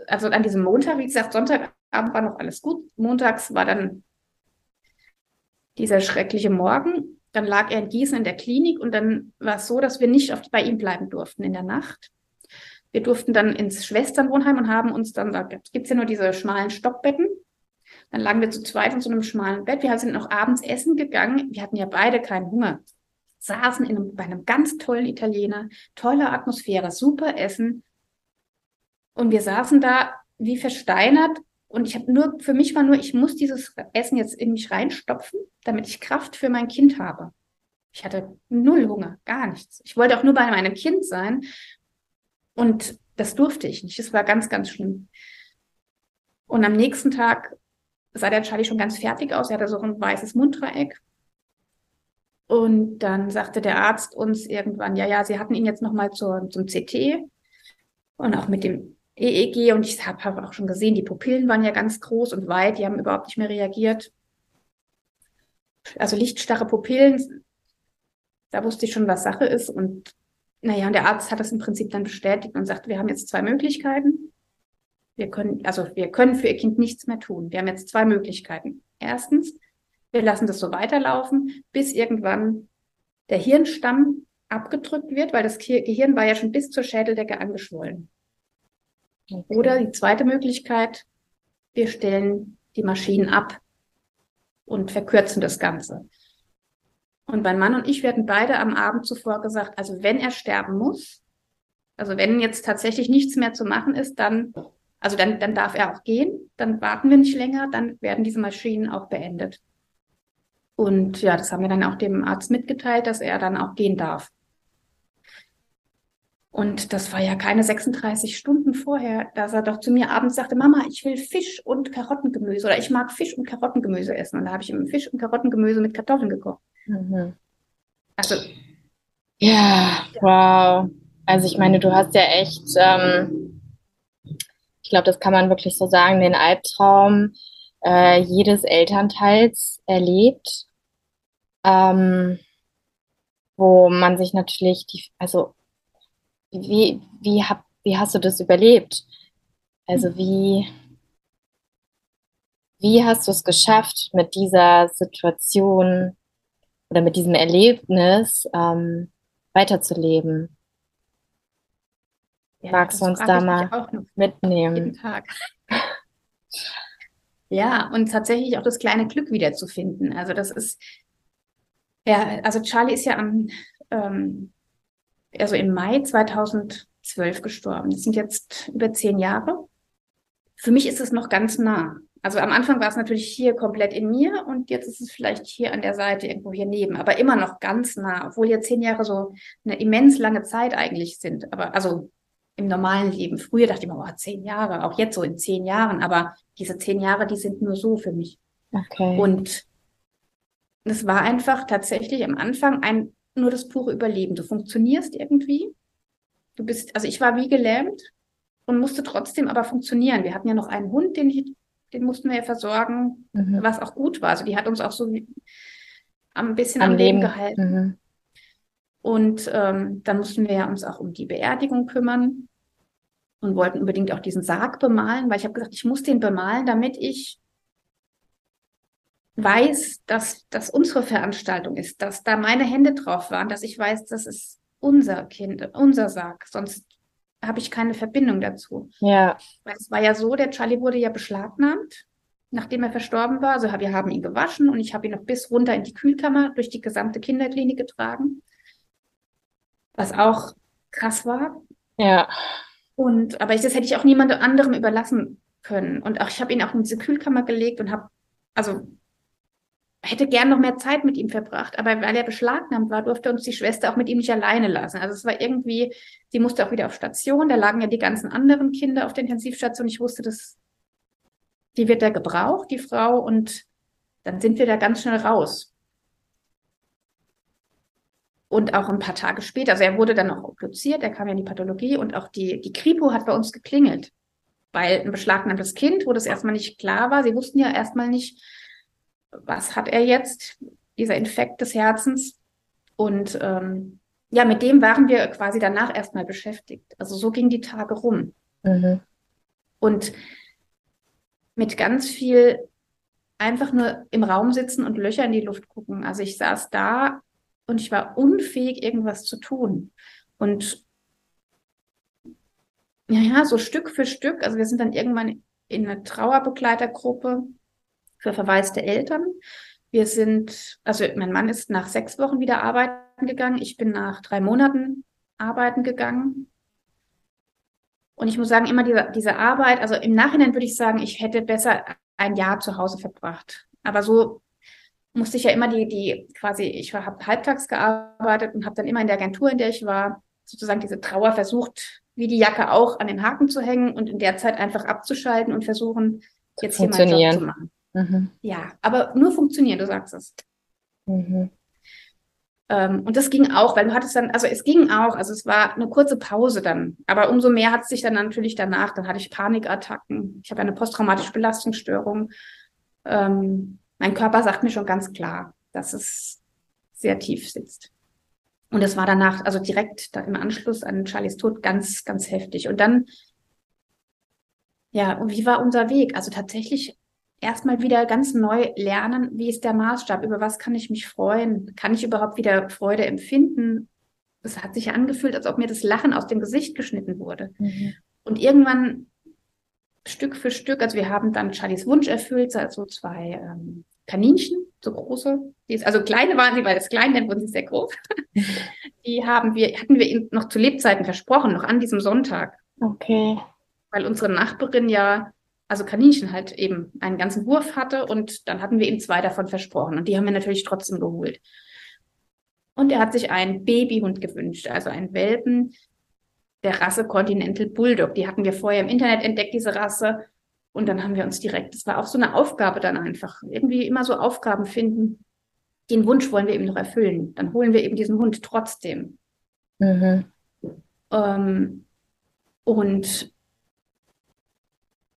also an diesem Montag, wie gesagt, Sonntagabend war noch alles gut. Montags war dann dieser schreckliche Morgen. Dann lag er in Gießen in der Klinik und dann war es so, dass wir nicht oft bei ihm bleiben durften in der Nacht. Wir durften dann ins Schwesternwohnheim und haben uns dann, da gibt es ja nur diese schmalen Stockbetten. Dann lagen wir zu zweit in so einem schmalen Bett. Wir sind noch abends essen gegangen. Wir hatten ja beide keinen Hunger. Saßen in einem, bei einem ganz tollen Italiener, tolle Atmosphäre, super Essen. Und wir saßen da wie versteinert. Und ich habe nur, für mich war nur, ich muss dieses Essen jetzt in mich reinstopfen, damit ich Kraft für mein Kind habe. Ich hatte null Hunger, gar nichts. Ich wollte auch nur bei meinem Kind sein. Und das durfte ich nicht. Das war ganz, ganz schlimm. Und am nächsten Tag sah der Charlie schon ganz fertig aus. Er hatte so ein weißes Munddreieck. Und dann sagte der Arzt uns irgendwann, ja, ja, sie hatten ihn jetzt nochmal zum CT und auch mit dem EEG. Und ich habe hab auch schon gesehen, die Pupillen waren ja ganz groß und weit. Die haben überhaupt nicht mehr reagiert. Also lichtstarre Pupillen, da wusste ich schon, was Sache ist. Und naja, und der Arzt hat das im Prinzip dann bestätigt und sagt, wir haben jetzt zwei Möglichkeiten. Wir können, also wir können für ihr Kind nichts mehr tun. Wir haben jetzt zwei Möglichkeiten. Erstens, wir lassen das so weiterlaufen, bis irgendwann der Hirnstamm abgedrückt wird, weil das Gehirn war ja schon bis zur Schädeldecke angeschwollen. Okay. Oder die zweite Möglichkeit, wir stellen die Maschinen ab und verkürzen das Ganze. Und mein Mann und ich werden beide am Abend zuvor gesagt, also wenn er sterben muss, also wenn jetzt tatsächlich nichts mehr zu machen ist, dann, also dann, dann darf er auch gehen, dann warten wir nicht länger, dann werden diese Maschinen auch beendet. Und ja, das haben wir dann auch dem Arzt mitgeteilt, dass er dann auch gehen darf. Und das war ja keine 36 Stunden vorher, dass er doch zu mir abends sagte, Mama, ich will Fisch und Karottengemüse oder ich mag Fisch und Karottengemüse essen. Und da habe ich ihm Fisch und Karottengemüse mit Kartoffeln gekocht. Mhm. Also. Ja, wow. Also ich meine, du hast ja echt, ähm, ich glaube, das kann man wirklich so sagen, den Albtraum äh, jedes Elternteils erlebt, ähm, wo man sich natürlich die, also wie, wie, hab, wie hast du das überlebt? Also wie, wie hast du es geschafft, mit dieser Situation oder mit diesem Erlebnis ähm, weiterzuleben? Ja, Magst du uns da mal mitnehmen? Ja, und tatsächlich auch das kleine Glück wiederzufinden. Also das ist, ja, also Charlie ist ja am, ähm, also im Mai 2012 gestorben. Das sind jetzt über zehn Jahre. Für mich ist es noch ganz nah. Also am Anfang war es natürlich hier komplett in mir und jetzt ist es vielleicht hier an der Seite irgendwo hier neben, aber immer noch ganz nah, obwohl ja zehn Jahre so eine immens lange Zeit eigentlich sind. Aber also im normalen Leben. Früher dachte ich immer, oh, zehn Jahre, auch jetzt so in zehn Jahren, aber diese zehn Jahre, die sind nur so für mich. Okay. Und es war einfach tatsächlich am Anfang ein nur das pure Überleben. Du funktionierst irgendwie. Du bist, also ich war wie gelähmt und musste trotzdem aber funktionieren. Wir hatten ja noch einen Hund, den ich den mussten wir ja versorgen, mhm. was auch gut war. Also die hat uns auch so ein bisschen am, am Leben, Leben gehalten. Mhm. Und ähm, dann mussten wir ja uns auch um die Beerdigung kümmern und wollten unbedingt auch diesen Sarg bemalen, weil ich habe gesagt, ich muss den bemalen, damit ich weiß, dass das unsere Veranstaltung ist, dass da meine Hände drauf waren, dass ich weiß, das ist unser Kind, unser Sarg. Sonst habe ich keine Verbindung dazu. Ja. Weil es war ja so, der Charlie wurde ja beschlagnahmt, nachdem er verstorben war. Also wir haben ihn gewaschen und ich habe ihn noch bis runter in die Kühlkammer durch die gesamte Kinderklinik getragen. Was auch krass war. Ja. Und aber ich, das hätte ich auch niemand anderem überlassen können. Und auch ich habe ihn auch in diese Kühlkammer gelegt und habe, also hätte gern noch mehr Zeit mit ihm verbracht, aber weil er beschlagnahmt war, durfte uns die Schwester auch mit ihm nicht alleine lassen. Also es war irgendwie, sie musste auch wieder auf Station, da lagen ja die ganzen anderen Kinder auf der Intensivstation. Ich wusste, dass die wird da gebraucht, die Frau, und dann sind wir da ganz schnell raus. Und auch ein paar Tage später, also er wurde dann auch obduziert, er kam ja in die Pathologie und auch die, die Kripo hat bei uns geklingelt, weil ein beschlagnahmtes Kind, wo das erstmal nicht klar war, sie wussten ja erstmal nicht, was hat er jetzt, dieser Infekt des Herzens. Und ähm, ja, mit dem waren wir quasi danach erstmal beschäftigt. Also so ging die Tage rum. Mhm. Und mit ganz viel einfach nur im Raum sitzen und Löcher in die Luft gucken. Also ich saß da und ich war unfähig, irgendwas zu tun. Und ja, ja, so Stück für Stück, also wir sind dann irgendwann in eine Trauerbegleitergruppe für verwaiste Eltern. Wir sind, also mein Mann ist nach sechs Wochen wieder arbeiten gegangen. Ich bin nach drei Monaten arbeiten gegangen. Und ich muss sagen, immer diese, diese Arbeit, also im Nachhinein würde ich sagen, ich hätte besser ein Jahr zu Hause verbracht. Aber so musste ich ja immer die, die quasi, ich habe halbtags gearbeitet und habe dann immer in der Agentur, in der ich war, sozusagen diese Trauer versucht, wie die Jacke auch an den Haken zu hängen und in der Zeit einfach abzuschalten und versuchen, jetzt hier meinen Job zu machen. Mhm. Ja, aber nur funktionieren, du sagst es. Mhm. Ähm, und das ging auch, weil du hattest dann, also es ging auch, also es war eine kurze Pause dann, aber umso mehr hat es sich dann natürlich danach, dann hatte ich Panikattacken, ich habe eine posttraumatische Belastungsstörung. Ähm, mein Körper sagt mir schon ganz klar, dass es sehr tief sitzt. Und es war danach, also direkt da im Anschluss an Charlies Tod, ganz, ganz heftig. Und dann, ja, und wie war unser Weg? Also tatsächlich erstmal wieder ganz neu lernen, wie ist der Maßstab, über was kann ich mich freuen, kann ich überhaupt wieder Freude empfinden. Es hat sich angefühlt, als ob mir das Lachen aus dem Gesicht geschnitten wurde. Mhm. Und irgendwann Stück für Stück, also wir haben dann Charlies Wunsch erfüllt, also zwei ähm, Kaninchen, so große, die ist, also kleine waren sie, weil das klein, dann wurden sie sehr groß. die haben wir, hatten wir ihnen noch zu Lebzeiten versprochen, noch an diesem Sonntag. Okay. Weil unsere Nachbarin ja also Kaninchen halt eben einen ganzen Wurf hatte und dann hatten wir ihm zwei davon versprochen und die haben wir natürlich trotzdem geholt. Und er hat sich einen Babyhund gewünscht, also einen Welpen der Rasse Continental Bulldog. Die hatten wir vorher im Internet entdeckt, diese Rasse. Und dann haben wir uns direkt, das war auch so eine Aufgabe dann einfach, irgendwie immer so Aufgaben finden. Den Wunsch wollen wir eben noch erfüllen. Dann holen wir eben diesen Hund trotzdem. Mhm. Ähm, und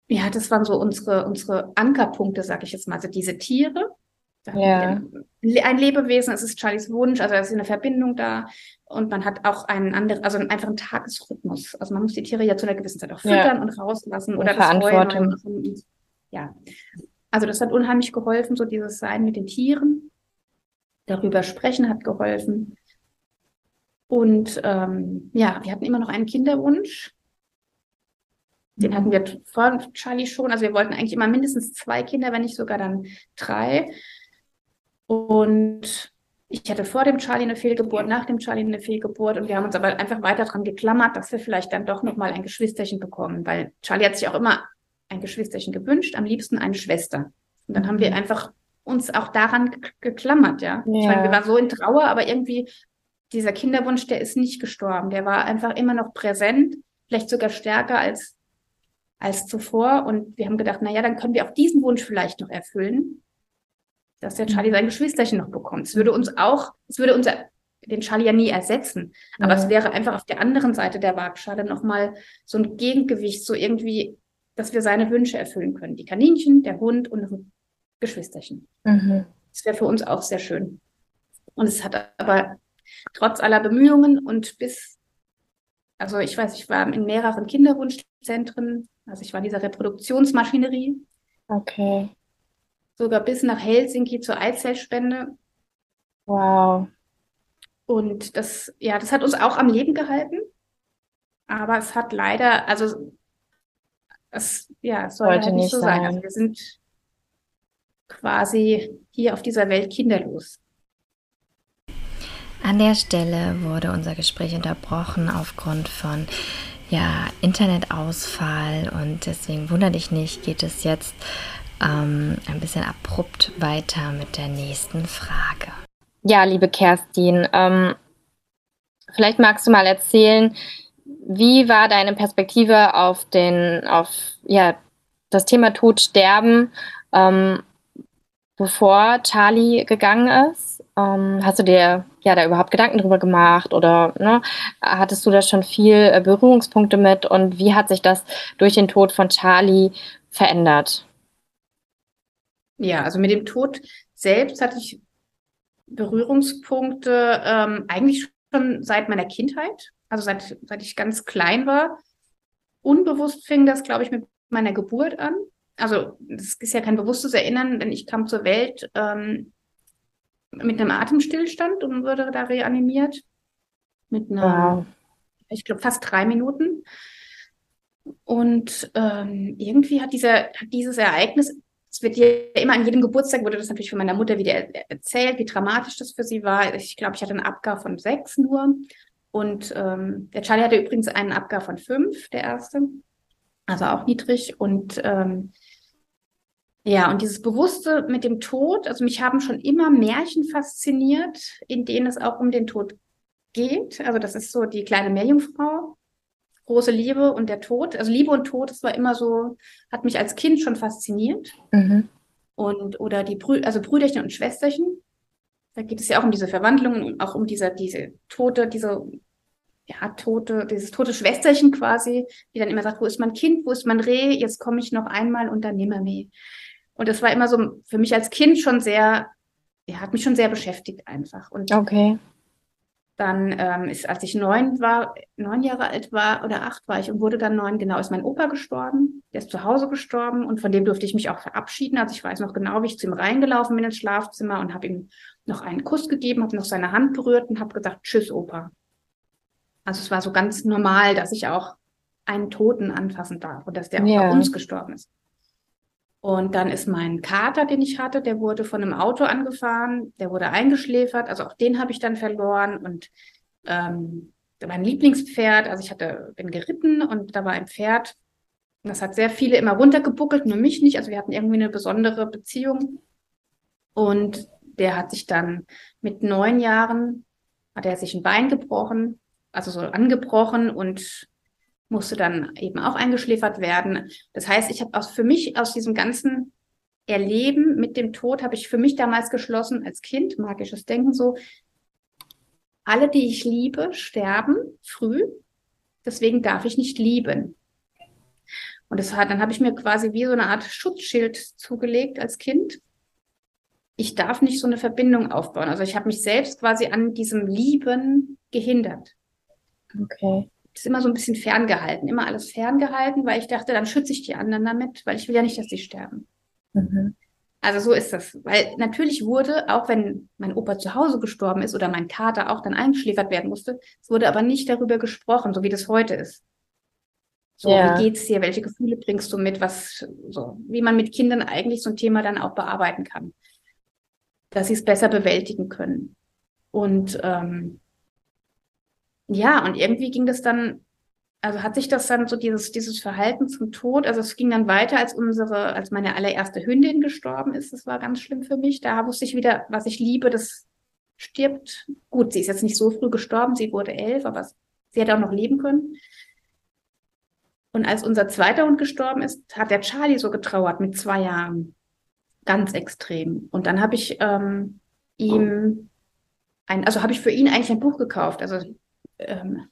ja, das waren so unsere, unsere Ankerpunkte, sag ich jetzt mal. Also diese Tiere. Ja. Ein Lebewesen, es ist Charlies Wunsch, also da ist eine Verbindung da und man hat auch einen anderen, also einen Tagesrhythmus. Also man muss die Tiere ja zu einer gewissen Zeit auch füttern ja. und rauslassen und oder Verantwortung. Freuen ja. Also das hat unheimlich geholfen, so dieses Sein mit den Tieren. Darüber sprechen hat geholfen. Und ähm, ja, wir hatten immer noch einen Kinderwunsch. Den hatten wir vor Charlie schon. Also wir wollten eigentlich immer mindestens zwei Kinder, wenn nicht sogar dann drei. Und ich hatte vor dem Charlie eine Fehlgeburt, nach dem Charlie eine Fehlgeburt und wir haben uns aber einfach weiter daran geklammert, dass wir vielleicht dann doch nochmal ein Geschwisterchen bekommen, weil Charlie hat sich auch immer ein Geschwisterchen gewünscht, am liebsten eine Schwester. Und dann haben wir mhm. einfach uns auch daran geklammert, ja. ja. Ich meine, wir waren so in Trauer, aber irgendwie dieser Kinderwunsch, der ist nicht gestorben. Der war einfach immer noch präsent, vielleicht sogar stärker als als zuvor. Und wir haben gedacht, na ja, dann können wir auch diesen Wunsch vielleicht noch erfüllen, dass der Charlie sein Geschwisterchen noch bekommt. Es würde uns auch, es würde unser, den Charlie ja nie ersetzen. Aber ja. es wäre einfach auf der anderen Seite der Waagschale nochmal so ein Gegengewicht, so irgendwie, dass wir seine Wünsche erfüllen können. Die Kaninchen, der Hund und das Geschwisterchen. Mhm. Das wäre für uns auch sehr schön. Und es hat aber trotz aller Bemühungen und bis, also ich weiß, ich war in mehreren Kinderwunschzentren, also ich war in dieser Reproduktionsmaschinerie. Okay. Sogar bis nach Helsinki zur Eizellspende. Wow. Und das, ja, das hat uns auch am Leben gehalten. Aber es hat leider, also es, ja, es soll halt nicht so sein. sein. Also wir sind quasi hier auf dieser Welt kinderlos. An der Stelle wurde unser Gespräch unterbrochen aufgrund von ja, Internetausfall und deswegen wundere dich nicht, geht es jetzt ähm, ein bisschen abrupt weiter mit der nächsten Frage. Ja, liebe Kerstin, ähm, vielleicht magst du mal erzählen, wie war deine Perspektive auf den, auf ja, das Thema Tod, Sterben, ähm, bevor Charlie gegangen ist? Ähm, hast du dir ja da überhaupt Gedanken drüber gemacht oder ne, hattest du da schon viel äh, Berührungspunkte mit und wie hat sich das durch den Tod von Charlie verändert? Ja, also mit dem Tod selbst hatte ich Berührungspunkte ähm, eigentlich schon seit meiner Kindheit, also seit, seit ich ganz klein war. Unbewusst fing das, glaube ich, mit meiner Geburt an. Also das ist ja kein bewusstes Erinnern, denn ich kam zur Welt ähm, mit einem Atemstillstand und wurde da reanimiert. Mit einer, wow. ich glaube, fast drei Minuten. Und ähm, irgendwie hat, dieser, hat dieses Ereignis, es wird ja immer an jedem Geburtstag, wurde das natürlich von meiner Mutter wieder erzählt, wie dramatisch das für sie war. Ich glaube, ich hatte einen Abgar von sechs nur. Und ähm, der Charlie hatte übrigens einen Abgar von fünf, der erste. Also auch niedrig. Und ähm, ja, und dieses Bewusste mit dem Tod, also mich haben schon immer Märchen fasziniert, in denen es auch um den Tod geht. Also das ist so die kleine Meerjungfrau, große Liebe und der Tod. Also Liebe und Tod, das war immer so, hat mich als Kind schon fasziniert. Mhm. Und oder die Brü also Brüderchen und Schwesterchen. Da geht es ja auch um diese Verwandlungen und auch um diese, diese tote, diese ja, tote, dieses tote Schwesterchen quasi, die dann immer sagt, wo ist mein Kind, wo ist mein Reh, jetzt komme ich noch einmal und dann nimmermehr. Und das war immer so für mich als Kind schon sehr, ja, hat mich schon sehr beschäftigt einfach. Und okay. dann ähm, ist, als ich neun war, neun Jahre alt war oder acht war ich und wurde dann neun, genau, ist mein Opa gestorben. Der ist zu Hause gestorben und von dem durfte ich mich auch verabschieden. Also ich weiß noch genau, wie ich zu ihm reingelaufen bin ins Schlafzimmer und habe ihm noch einen Kuss gegeben, habe noch seine Hand berührt und habe gesagt, tschüss, Opa. Also es war so ganz normal, dass ich auch einen Toten anfassen darf und dass der auch ja. bei uns gestorben ist. Und dann ist mein Kater, den ich hatte, der wurde von einem Auto angefahren, der wurde eingeschläfert, also auch den habe ich dann verloren. Und ähm, mein Lieblingspferd, also ich hatte, bin geritten und da war ein Pferd, das hat sehr viele immer runtergebuckelt, nur mich nicht, also wir hatten irgendwie eine besondere Beziehung. Und der hat sich dann mit neun Jahren, hat er sich ein Bein gebrochen, also so angebrochen und musste dann eben auch eingeschläfert werden. Das heißt, ich habe aus für mich aus diesem ganzen Erleben mit dem Tod habe ich für mich damals geschlossen als Kind magisches Denken so alle, die ich liebe, sterben früh. Deswegen darf ich nicht lieben. Und das hat, dann habe ich mir quasi wie so eine Art Schutzschild zugelegt als Kind. Ich darf nicht so eine Verbindung aufbauen. Also ich habe mich selbst quasi an diesem Lieben gehindert. Okay das immer so ein bisschen ferngehalten, immer alles ferngehalten, weil ich dachte, dann schütze ich die anderen damit, weil ich will ja nicht, dass sie sterben. Mhm. Also so ist das. Weil natürlich wurde, auch wenn mein Opa zu Hause gestorben ist oder mein Kater auch dann eingeschläfert werden musste, es wurde aber nicht darüber gesprochen, so wie das heute ist. So, ja. wie geht's dir? Welche Gefühle bringst du mit? Was, so, wie man mit Kindern eigentlich so ein Thema dann auch bearbeiten kann. Dass sie es besser bewältigen können. Und ähm, ja, und irgendwie ging das dann, also hat sich das dann so dieses, dieses Verhalten zum Tod, also es ging dann weiter, als unsere, als meine allererste Hündin gestorben ist. Das war ganz schlimm für mich. Da wusste ich wieder, was ich liebe, das stirbt. Gut, sie ist jetzt nicht so früh gestorben, sie wurde elf, aber sie hätte auch noch leben können. Und als unser zweiter Hund gestorben ist, hat der Charlie so getrauert mit zwei Jahren. Ganz extrem. Und dann habe ich ähm, ihm ein, also habe ich für ihn eigentlich ein Buch gekauft. Also ähm,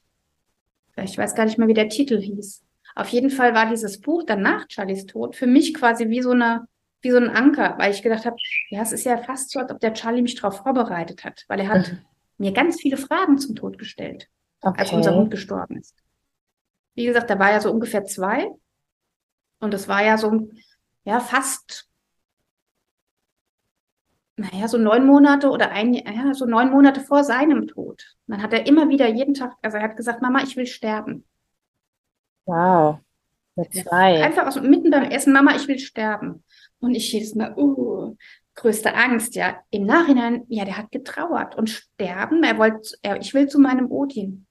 ich weiß gar nicht mehr, wie der Titel hieß. Auf jeden Fall war dieses Buch dann nach Charlies Tod für mich quasi wie so eine, wie so ein Anker, weil ich gedacht habe, ja, es ist ja fast so, als ob der Charlie mich darauf vorbereitet hat, weil er hat mhm. mir ganz viele Fragen zum Tod gestellt, okay. als unser Hund gestorben ist. Wie gesagt, da war ja so ungefähr zwei und es war ja so, ja, fast naja, so neun Monate oder ein, ja, so neun Monate vor seinem Tod. Dann hat er immer wieder jeden Tag, also er hat gesagt, Mama, ich will sterben. Wow. Mit zwei. Einfach aus, mitten beim Essen, Mama, ich will sterben. Und ich jedes Mal, uh, größte Angst, ja. Im Nachhinein, ja, der hat getrauert und sterben. Er wollte, er, ich will zu meinem Odin.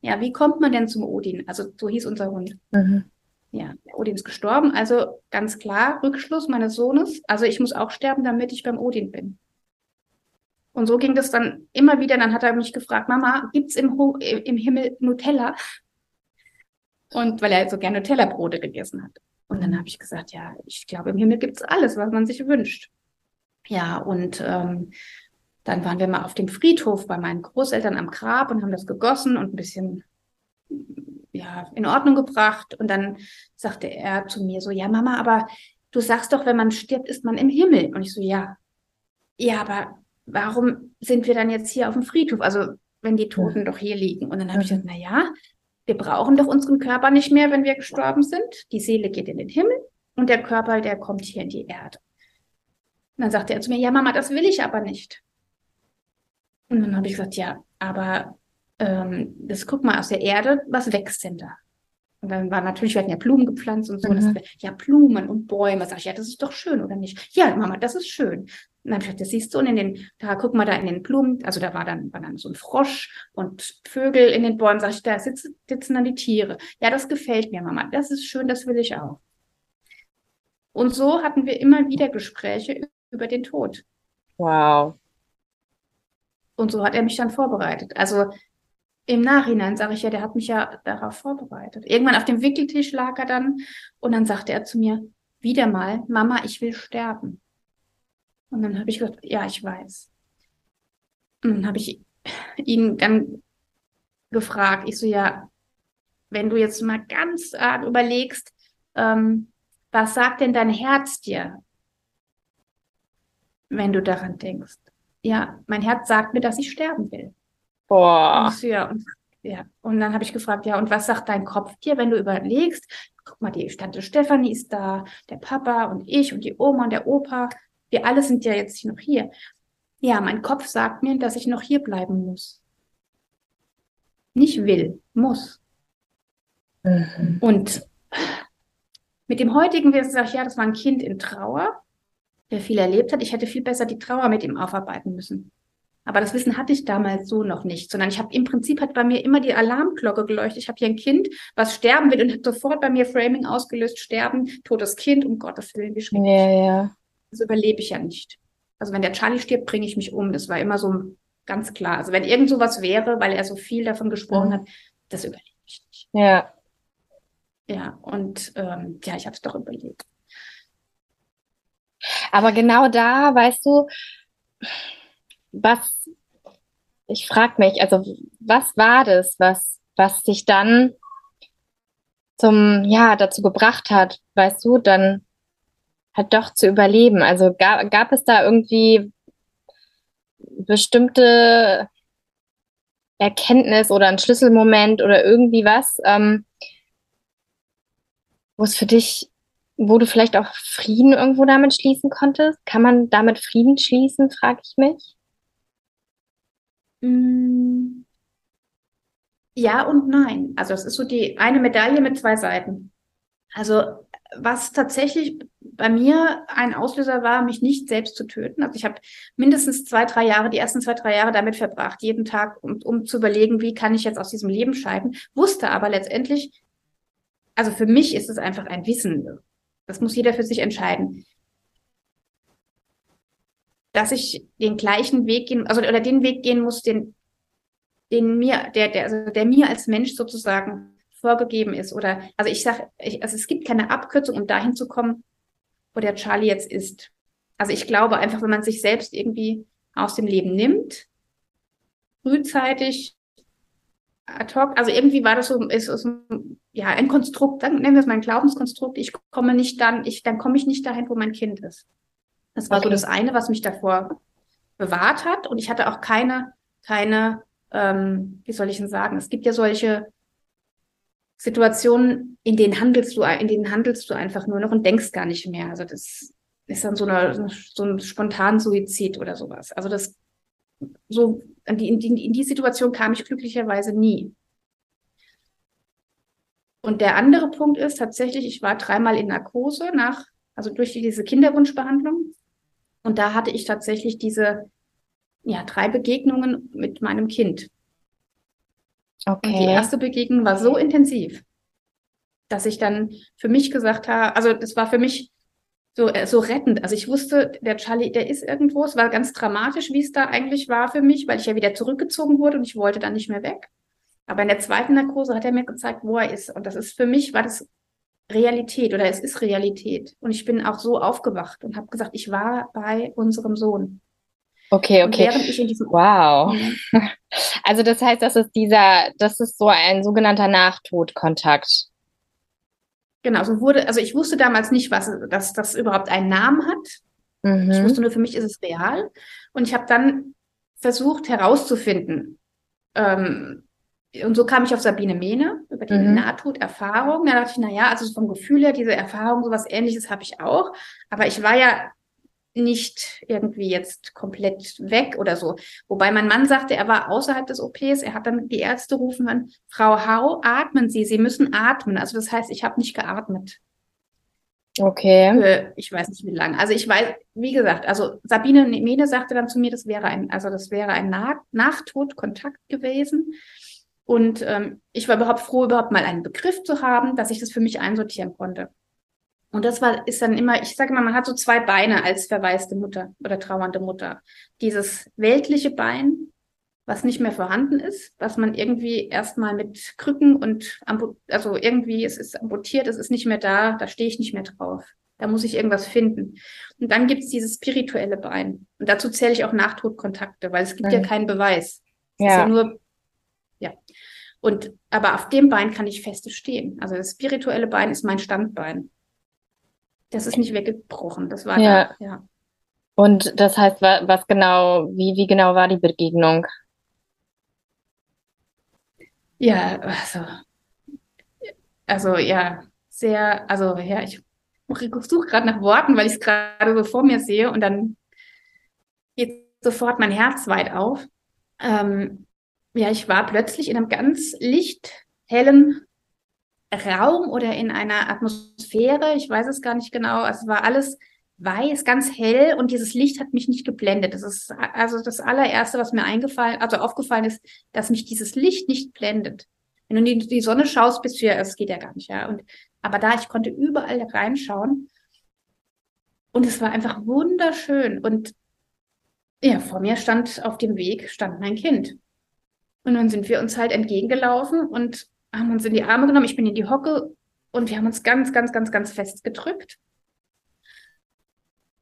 Ja, wie kommt man denn zum Odin? Also so hieß unser Hund. Mhm. Ja, Odin ist gestorben, also ganz klar, Rückschluss meines Sohnes. Also ich muss auch sterben, damit ich beim Odin bin. Und so ging das dann immer wieder. Dann hat er mich gefragt, Mama, gibt's im, im Himmel Nutella? Und weil er so gerne Nutella-Brote gegessen hat. Und dann habe ich gesagt, ja, ich glaube, im Himmel gibt's alles, was man sich wünscht. Ja, und ähm, Dann waren wir mal auf dem Friedhof bei meinen Großeltern am Grab und haben das gegossen und ein bisschen ja, in Ordnung gebracht. Und dann sagte er zu mir so, ja, Mama, aber du sagst doch, wenn man stirbt, ist man im Himmel. Und ich so, ja. Ja, aber warum sind wir dann jetzt hier auf dem Friedhof? Also, wenn die Toten ja. doch hier liegen. Und dann habe ich gesagt, na ja, wir brauchen doch unseren Körper nicht mehr, wenn wir gestorben sind. Die Seele geht in den Himmel und der Körper, der kommt hier in die Erde. Und dann sagte er zu mir, ja, Mama, das will ich aber nicht. Und dann habe ich gesagt, ja, aber ähm, das guck mal aus der Erde, was wächst denn da? Und dann war natürlich, wir hatten ja Blumen gepflanzt und so. Mhm. Das, ja, Blumen und Bäume. Sag ich, ja, das ist doch schön, oder nicht? Ja, Mama, das ist schön. Und dann habe ich gesagt, das siehst du, und in den, da guck mal da in den Blumen, also da war dann, war dann so ein Frosch und Vögel in den Bäumen. Sag ich, da sitzen, sitzen dann die Tiere. Ja, das gefällt mir, Mama. Das ist schön, das will ich auch. Und so hatten wir immer wieder Gespräche über den Tod. Wow. Und so hat er mich dann vorbereitet. Also im Nachhinein sage ich ja, der hat mich ja darauf vorbereitet. Irgendwann auf dem Wickeltisch lag er dann und dann sagte er zu mir, wieder mal, Mama, ich will sterben. Und dann habe ich gesagt, ja, ich weiß. Und dann habe ich ihn dann gefragt, ich so, ja, wenn du jetzt mal ganz arg überlegst, ähm, was sagt denn dein Herz dir, wenn du daran denkst? Ja, mein Herz sagt mir, dass ich sterben will. Boah. Und, ja, und, ja. und dann habe ich gefragt, ja, und was sagt dein Kopf dir, wenn du überlegst, guck mal, die Tante Stefanie ist da, der Papa und ich und die Oma und der Opa, wir alle sind ja jetzt noch hier. Ja, mein Kopf sagt mir, dass ich noch hier bleiben muss. Nicht will, muss. Mhm. Und mit dem heutigen Wissen sage ich, ja, das war ein Kind in Trauer, der viel erlebt hat. Ich hätte viel besser die Trauer mit ihm aufarbeiten müssen. Aber das Wissen hatte ich damals so noch nicht, sondern ich habe im Prinzip hat bei mir immer die Alarmglocke geleuchtet. Ich habe hier ein Kind, was sterben will und hat sofort bei mir Framing ausgelöst, sterben, totes Kind, um Gottes Willen, wie schrecklich. Ja, ja. Das überlebe ich ja nicht. Also wenn der Charlie stirbt, bringe ich mich um. Das war immer so ganz klar. Also wenn irgend sowas wäre, weil er so viel davon gesprochen mhm. hat, das überlebe ich nicht. Ja. Ja, und ähm, ja, ich habe es doch überlebt. Aber genau da, weißt du, was, ich frage mich, also was war das, was, was dich dann zum, ja, dazu gebracht hat, weißt du, dann halt doch zu überleben? Also gab, gab es da irgendwie bestimmte Erkenntnis oder ein Schlüsselmoment oder irgendwie was, ähm, wo es für dich, wo du vielleicht auch Frieden irgendwo damit schließen konntest? Kann man damit Frieden schließen, frage ich mich. Mm. Ja und nein. Also es ist so die eine Medaille mit zwei Seiten. Also was tatsächlich bei mir ein Auslöser war, mich nicht selbst zu töten. Also ich habe mindestens zwei, drei Jahre, die ersten zwei, drei Jahre damit verbracht, jeden Tag, um, um zu überlegen, wie kann ich jetzt aus diesem Leben scheiden. Wusste aber letztendlich, also für mich ist es einfach ein Wissen. Das muss jeder für sich entscheiden dass ich den gleichen Weg gehen, also oder den Weg gehen muss, den, den mir, der, der, also der mir als Mensch sozusagen vorgegeben ist. Oder also ich sage, also es gibt keine Abkürzung, um dahin zu kommen, wo der Charlie jetzt ist. Also ich glaube einfach, wenn man sich selbst irgendwie aus dem Leben nimmt, frühzeitig, ad hoc, also irgendwie war das so, ist, ist ja ein Konstrukt, dann nennen wir es mal ein Glaubenskonstrukt, ich komme nicht dann, ich, dann komme ich nicht dahin, wo mein Kind ist. Das war okay. so das eine, was mich davor bewahrt hat. Und ich hatte auch keine, keine, ähm, wie soll ich denn sagen? Es gibt ja solche Situationen, in denen handelst du, in denen handelst du einfach nur noch und denkst gar nicht mehr. Also das ist dann so, eine, so ein Spontansuizid oder sowas. Also das so in, die, in die Situation kam ich glücklicherweise nie. Und der andere Punkt ist tatsächlich, ich war dreimal in Narkose nach, also durch diese Kinderwunschbehandlung. Und da hatte ich tatsächlich diese ja, drei Begegnungen mit meinem Kind. Okay. Und die erste Begegnung war so intensiv, dass ich dann für mich gesagt habe, also das war für mich so, äh, so rettend. Also ich wusste, der Charlie, der ist irgendwo. Es war ganz dramatisch, wie es da eigentlich war für mich, weil ich ja wieder zurückgezogen wurde und ich wollte dann nicht mehr weg. Aber in der zweiten Narkose hat er mir gezeigt, wo er ist. Und das ist für mich, war das Realität oder es ist Realität. Und ich bin auch so aufgewacht und habe gesagt, ich war bei unserem Sohn. Okay, okay. während ich in diesem wow. Also das heißt, das ist dieser, das ist so ein sogenannter Nachtodkontakt. Genau, so wurde, also ich wusste damals nicht, was, dass das überhaupt einen Namen hat. Mhm. Ich wusste nur, für mich ist es real. Und ich habe dann versucht herauszufinden, ähm, und so kam ich auf Sabine Mehne über die mhm. Nahtoderfahrung. Da dachte ich, na ja, also vom Gefühl her, diese Erfahrung, sowas ähnliches habe ich auch. Aber ich war ja nicht irgendwie jetzt komplett weg oder so. Wobei mein Mann sagte, er war außerhalb des OPs, er hat dann die Ärzte rufen an, Frau Hau, atmen Sie, Sie müssen atmen. Also das heißt, ich habe nicht geatmet. Okay. Für, ich weiß nicht wie lange. Also ich weiß, wie gesagt, also Sabine Mene sagte dann zu mir, das wäre ein, also das wäre ein Nach Nachtodkontakt gewesen. Und ähm, ich war überhaupt froh, überhaupt mal einen Begriff zu haben, dass ich das für mich einsortieren konnte. Und das war, ist dann immer, ich sage immer, man hat so zwei Beine als verwaiste Mutter oder trauernde Mutter. Dieses weltliche Bein, was nicht mehr vorhanden ist, was man irgendwie erstmal mit Krücken und, also irgendwie, es ist amputiert, es ist nicht mehr da, da stehe ich nicht mehr drauf. Da muss ich irgendwas finden. Und dann gibt es dieses spirituelle Bein. Und dazu zähle ich auch Nachtodkontakte, weil es gibt mhm. ja keinen Beweis. Es ja. ist ja nur ja. Und aber auf dem Bein kann ich feste stehen. Also das spirituelle Bein ist mein Standbein. Das ist nicht weggebrochen. Das war ja. Da, ja. Und das heißt, was genau, wie, wie genau war die Begegnung? Ja, also, also ja, sehr, also ja, ich suche gerade nach Worten, weil ich es gerade so vor mir sehe und dann geht sofort mein Herz weit auf. Ähm, ja, ich war plötzlich in einem ganz lichthellen Raum oder in einer Atmosphäre. Ich weiß es gar nicht genau. Es war alles weiß, ganz hell und dieses Licht hat mich nicht geblendet. Das ist also das allererste, was mir eingefallen, also aufgefallen ist, dass mich dieses Licht nicht blendet. Wenn du in die, die Sonne schaust, bist du ja, es geht ja gar nicht, ja. Und, aber da, ich konnte überall reinschauen und es war einfach wunderschön und ja, vor mir stand auf dem Weg, stand mein Kind. Und dann sind wir uns halt entgegengelaufen und haben uns in die Arme genommen. Ich bin in die Hocke und wir haben uns ganz, ganz, ganz, ganz fest gedrückt.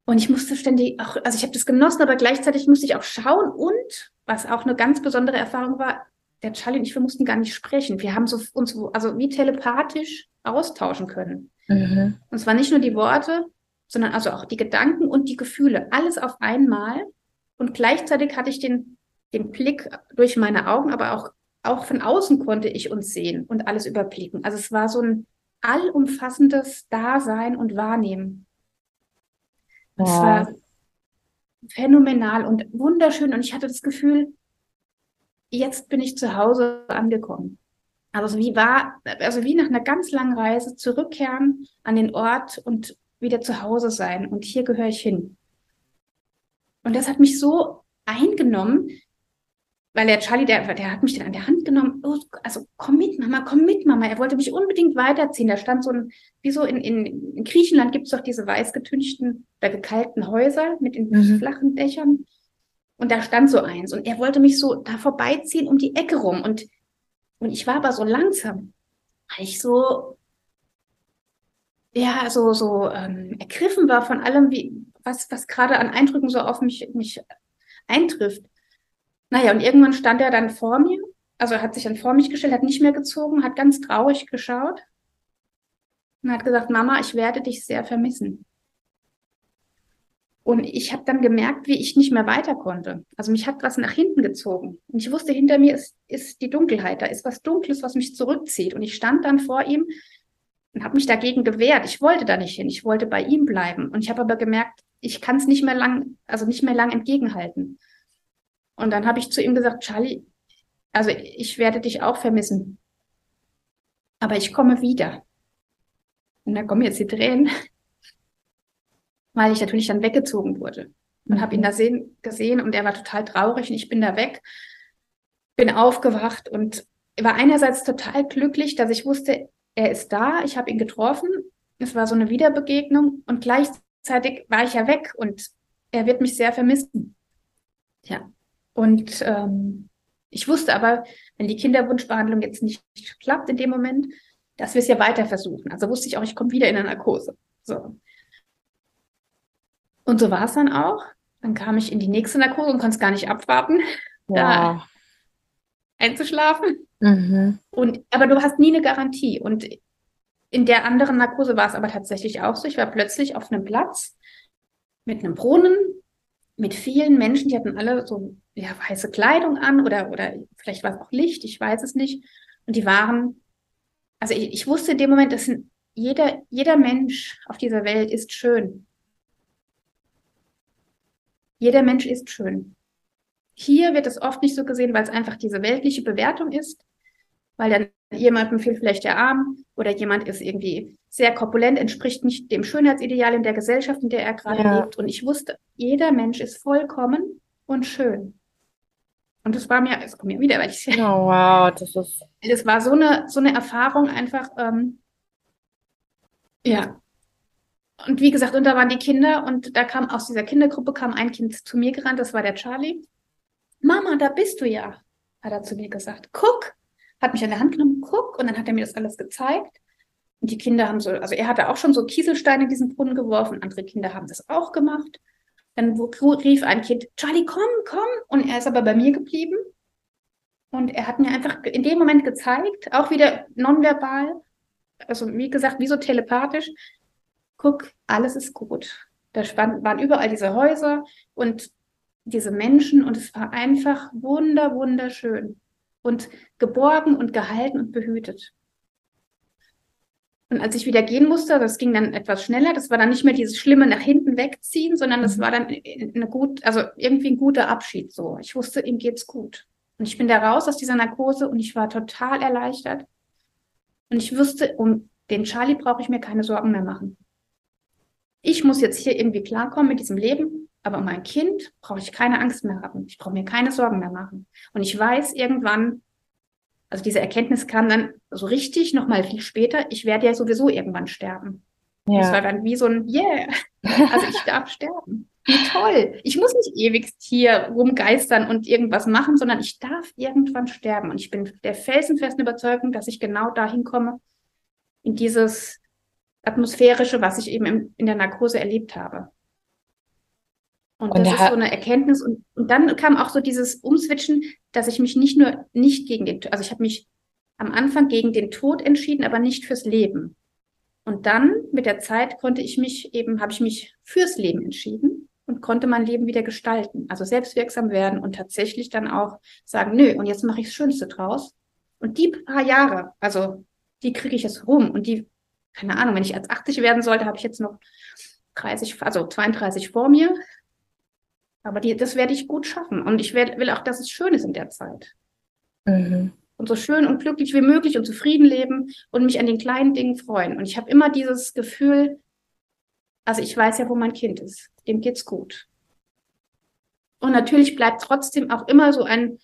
Und ich musste ständig auch, also ich habe das genossen, aber gleichzeitig musste ich auch schauen und was auch eine ganz besondere Erfahrung war, der Charlie und ich, wir mussten gar nicht sprechen. Wir haben so uns so, also wie telepathisch austauschen können. Mhm. Und zwar nicht nur die Worte, sondern also auch die Gedanken und die Gefühle. Alles auf einmal. Und gleichzeitig hatte ich den den Blick durch meine Augen, aber auch, auch von außen konnte ich uns sehen und alles überblicken. Also es war so ein allumfassendes Dasein und Wahrnehmen. Es ja. war phänomenal und wunderschön und ich hatte das Gefühl, jetzt bin ich zu Hause angekommen. Also wie war, also wie nach einer ganz langen Reise zurückkehren an den Ort und wieder zu Hause sein und hier gehöre ich hin. Und das hat mich so eingenommen, weil der Charlie, der, der hat mich dann an der Hand genommen. Oh, also komm mit, Mama, komm mit, Mama. Er wollte mich unbedingt weiterziehen. Da stand so ein, wie so in, in, in Griechenland gibt es doch diese weiß getünchten oder gekalkten Häuser mit den mhm. flachen Dächern. Und da stand so eins. Und er wollte mich so da vorbeiziehen um die Ecke rum. Und, und ich war aber so langsam, weil ich so, ja, so, so ähm, ergriffen war von allem, wie, was, was gerade an Eindrücken so auf mich, mich eintrifft. Naja, und irgendwann stand er dann vor mir, also er hat sich dann vor mich gestellt, hat nicht mehr gezogen, hat ganz traurig geschaut und hat gesagt, Mama, ich werde dich sehr vermissen. Und ich habe dann gemerkt, wie ich nicht mehr weiter konnte. Also mich hat was nach hinten gezogen. Und ich wusste, hinter mir ist, ist die Dunkelheit. Da ist was Dunkles, was mich zurückzieht. Und ich stand dann vor ihm und habe mich dagegen gewehrt. Ich wollte da nicht hin. Ich wollte bei ihm bleiben. Und ich habe aber gemerkt, ich kann es nicht mehr lang, also nicht mehr lang entgegenhalten. Und dann habe ich zu ihm gesagt, Charlie, also ich werde dich auch vermissen. Aber ich komme wieder. Und da kommen jetzt die Tränen, weil ich natürlich dann weggezogen wurde. Und habe ihn da sehen, gesehen und er war total traurig und ich bin da weg, bin aufgewacht und war einerseits total glücklich, dass ich wusste, er ist da, ich habe ihn getroffen. Es war so eine Wiederbegegnung und gleichzeitig war ich ja weg und er wird mich sehr vermissen. Ja. Und ähm, ich wusste aber, wenn die Kinderwunschbehandlung jetzt nicht klappt in dem Moment, dass wir es ja weiter versuchen. Also wusste ich auch, ich komme wieder in eine Narkose. So. Und so war es dann auch. Dann kam ich in die nächste Narkose und konnte es gar nicht abwarten, ja. da einzuschlafen. Mhm. Und, aber du hast nie eine Garantie. Und in der anderen Narkose war es aber tatsächlich auch so. Ich war plötzlich auf einem Platz mit einem Brunnen, mit vielen Menschen, die hatten alle so ja, weiße Kleidung an oder, oder vielleicht war es auch Licht, ich weiß es nicht. Und die waren, also ich, ich wusste in dem Moment, dass jeder, jeder Mensch auf dieser Welt ist schön. Jeder Mensch ist schön. Hier wird es oft nicht so gesehen, weil es einfach diese weltliche Bewertung ist, weil dann jemandem fehlt vielleicht der Arm oder jemand ist irgendwie sehr korpulent, entspricht nicht dem Schönheitsideal in der Gesellschaft, in der er gerade ja. lebt. Und ich wusste, jeder Mensch ist vollkommen und schön. Und das war mir, es kommt mir wieder, weil ich Oh wow, das ist. Das war so eine, so eine Erfahrung einfach, ähm, ja. Und wie gesagt, und da waren die Kinder und da kam aus dieser Kindergruppe kam ein Kind zu mir gerannt, das war der Charlie. Mama, da bist du ja, hat er zu mir gesagt. Guck, hat mich an der Hand genommen, guck, und dann hat er mir das alles gezeigt. Und die Kinder haben so, also er hatte auch schon so Kieselsteine in diesen Brunnen geworfen, andere Kinder haben das auch gemacht. Dann rief ein Kind, Charlie, komm, komm. Und er ist aber bei mir geblieben. Und er hat mir einfach in dem Moment gezeigt, auch wieder nonverbal, also wie gesagt, wie so telepathisch, guck, alles ist gut. Da waren überall diese Häuser und diese Menschen und es war einfach wunder, wunderschön und geborgen und gehalten und behütet. Und als ich wieder gehen musste, das ging dann etwas schneller, das war dann nicht mehr dieses schlimme nach hinten wegziehen, sondern das mhm. war dann eine gut, also irgendwie ein guter Abschied so. Ich wusste, ihm geht's gut. Und ich bin da raus aus dieser Narkose und ich war total erleichtert. Und ich wusste, um den Charlie brauche ich mir keine Sorgen mehr machen. Ich muss jetzt hier irgendwie klarkommen mit diesem Leben, aber um mein Kind brauche ich keine Angst mehr haben. Ich brauche mir keine Sorgen mehr machen. Und ich weiß irgendwann, also diese Erkenntnis kam dann so richtig nochmal viel später, ich werde ja sowieso irgendwann sterben. Ja. Das war dann wie so ein Yeah, also ich darf sterben. Wie toll. Ich muss nicht ewig hier rumgeistern und irgendwas machen, sondern ich darf irgendwann sterben. Und ich bin der felsenfesten Überzeugung, dass ich genau dahin komme, in dieses atmosphärische, was ich eben im, in der Narkose erlebt habe. Und, und das ist so eine Erkenntnis. Und, und dann kam auch so dieses Umswitchen, dass ich mich nicht nur nicht gegen den, also ich habe mich am Anfang gegen den Tod entschieden, aber nicht fürs Leben. Und dann mit der Zeit konnte ich mich eben, habe ich mich fürs Leben entschieden und konnte mein Leben wieder gestalten, also selbstwirksam werden und tatsächlich dann auch sagen, nö, und jetzt mache ich das Schönste draus. Und die paar Jahre, also die kriege ich jetzt rum und die, keine Ahnung, wenn ich als 80 werden sollte, habe ich jetzt noch 30, also 32 vor mir aber die, das werde ich gut schaffen. Und ich werd, will auch, dass es schön ist in der Zeit. Mhm. Und so schön und glücklich wie möglich und zufrieden leben und mich an den kleinen Dingen freuen. Und ich habe immer dieses Gefühl, also ich weiß ja, wo mein Kind ist. Dem geht's gut. Und natürlich bleibt trotzdem auch immer so ein,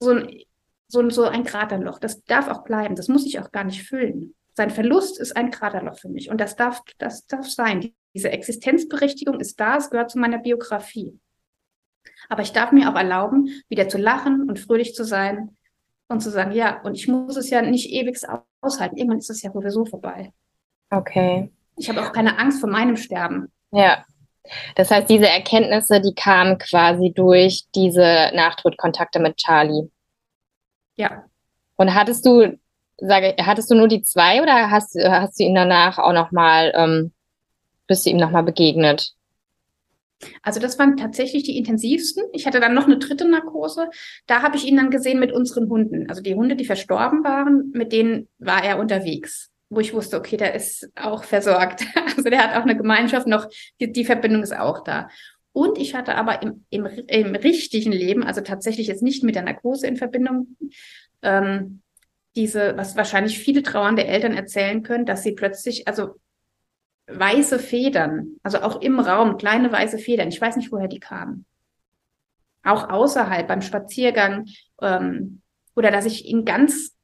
so ein, so ein, so ein Kraterloch. Das darf auch bleiben. Das muss ich auch gar nicht füllen. Sein Verlust ist ein Kraterloch für mich. Und das darf, das darf sein. Diese Existenzberechtigung ist da. Es gehört zu meiner Biografie. Aber ich darf mir auch erlauben, wieder zu lachen und fröhlich zu sein und zu sagen, ja, und ich muss es ja nicht ewig aushalten. Irgendwann ist es ja sowieso vorbei. Okay. Ich habe auch keine Angst vor meinem Sterben. Ja. Das heißt, diese Erkenntnisse, die kamen quasi durch diese Nachtodkontakte mit Charlie. Ja. Und hattest du, sage, hattest du nur die zwei oder hast, hast du ihn danach auch nochmal, ähm, bist du ihm nochmal begegnet? Also das waren tatsächlich die intensivsten. Ich hatte dann noch eine dritte Narkose. Da habe ich ihn dann gesehen mit unseren Hunden. Also die Hunde, die verstorben waren, mit denen war er unterwegs. Wo ich wusste, okay, der ist auch versorgt. Also der hat auch eine Gemeinschaft noch, die, die Verbindung ist auch da. Und ich hatte aber im, im, im richtigen Leben, also tatsächlich jetzt nicht mit der Narkose in Verbindung, ähm, diese, was wahrscheinlich viele trauernde Eltern erzählen können, dass sie plötzlich, also weiße Federn, also auch im Raum kleine weiße Federn. Ich weiß nicht, woher die kamen. Auch außerhalb beim Spaziergang ähm, oder dass ich ihn ganz,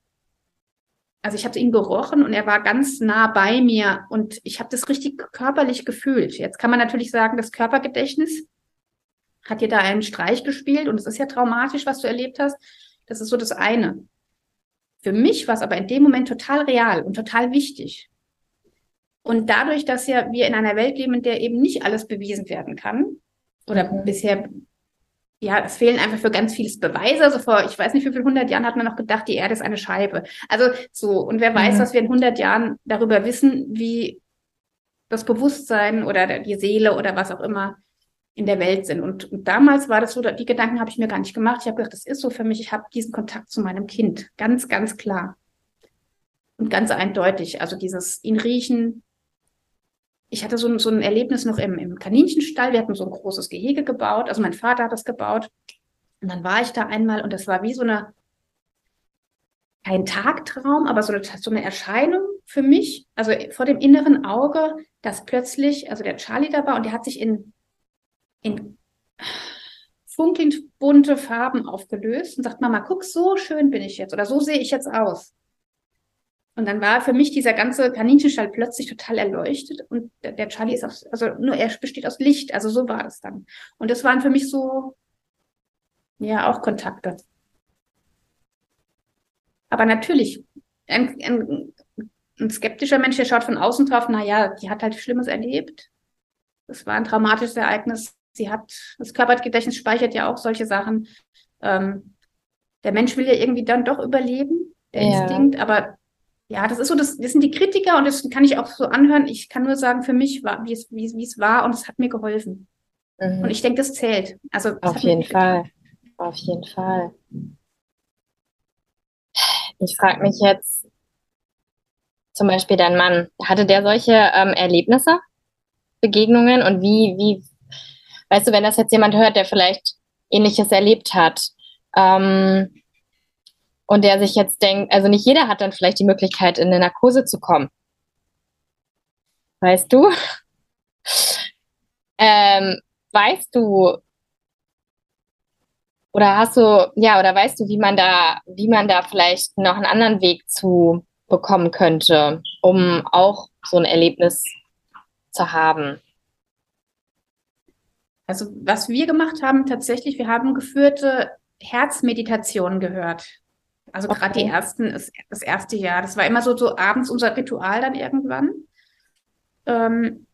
also ich habe ihn gerochen und er war ganz nah bei mir und ich habe das richtig körperlich gefühlt. Jetzt kann man natürlich sagen, das Körpergedächtnis hat dir da einen Streich gespielt und es ist ja traumatisch, was du erlebt hast. Das ist so das eine. Für mich war es aber in dem Moment total real und total wichtig. Und dadurch, dass ja wir in einer Welt leben, in der eben nicht alles bewiesen werden kann, oder mhm. bisher, ja, es fehlen einfach für ganz vieles Beweise. Also vor, ich weiß nicht, wie viel hundert Jahren hat man noch gedacht, die Erde ist eine Scheibe. Also so, und wer weiß, mhm. was wir in hundert Jahren darüber wissen, wie das Bewusstsein oder die Seele oder was auch immer in der Welt sind. Und, und damals war das so, die Gedanken habe ich mir gar nicht gemacht. Ich habe gedacht, das ist so für mich, ich habe diesen Kontakt zu meinem Kind. Ganz, ganz klar. Und ganz eindeutig. Also dieses ihn riechen. Ich hatte so, so ein Erlebnis noch im, im Kaninchenstall. Wir hatten so ein großes Gehege gebaut. Also mein Vater hat das gebaut. Und dann war ich da einmal und das war wie so eine, kein Tagtraum, aber so eine, so eine Erscheinung für mich. Also vor dem inneren Auge, dass plötzlich, also der Charlie da war und der hat sich in in funkelnd bunte Farben aufgelöst und sagt, Mama, guck, so schön bin ich jetzt oder so sehe ich jetzt aus. Und dann war für mich dieser ganze Kaninchenstall plötzlich total erleuchtet und der, Charlie ist aus, also nur er besteht aus Licht, also so war das dann. Und das waren für mich so, ja, auch Kontakte. Aber natürlich, ein, ein, ein skeptischer Mensch, der schaut von außen drauf, na ja, die hat halt Schlimmes erlebt. Das war ein traumatisches Ereignis sie hat, das Körpergedächtnis speichert ja auch solche Sachen. Ähm, der Mensch will ja irgendwie dann doch überleben, der ja. Instinkt, aber ja, das ist so, das, das sind die Kritiker und das kann ich auch so anhören. Ich kann nur sagen, für mich war, wie es, wie, wie es war und es hat mir geholfen. Mhm. Und ich denke, das zählt. Also, Auf jeden Fall. Auf jeden Fall. Ich frage mich jetzt, zum Beispiel dein Mann, hatte der solche ähm, Erlebnisse, Begegnungen und wie, wie weißt du, wenn das jetzt jemand hört, der vielleicht ähnliches erlebt hat, ähm, und der sich jetzt denkt, also nicht jeder hat dann vielleicht die Möglichkeit, in eine Narkose zu kommen. Weißt du? ähm, weißt du, oder hast du, ja, oder weißt du, wie man da, wie man da vielleicht noch einen anderen Weg zu bekommen könnte, um auch so ein Erlebnis zu haben? Also was wir gemacht haben, tatsächlich, wir haben geführte Herzmeditationen gehört. Also okay. gerade die ersten, das erste Jahr. Das war immer so, so abends unser Ritual dann irgendwann. Ähm,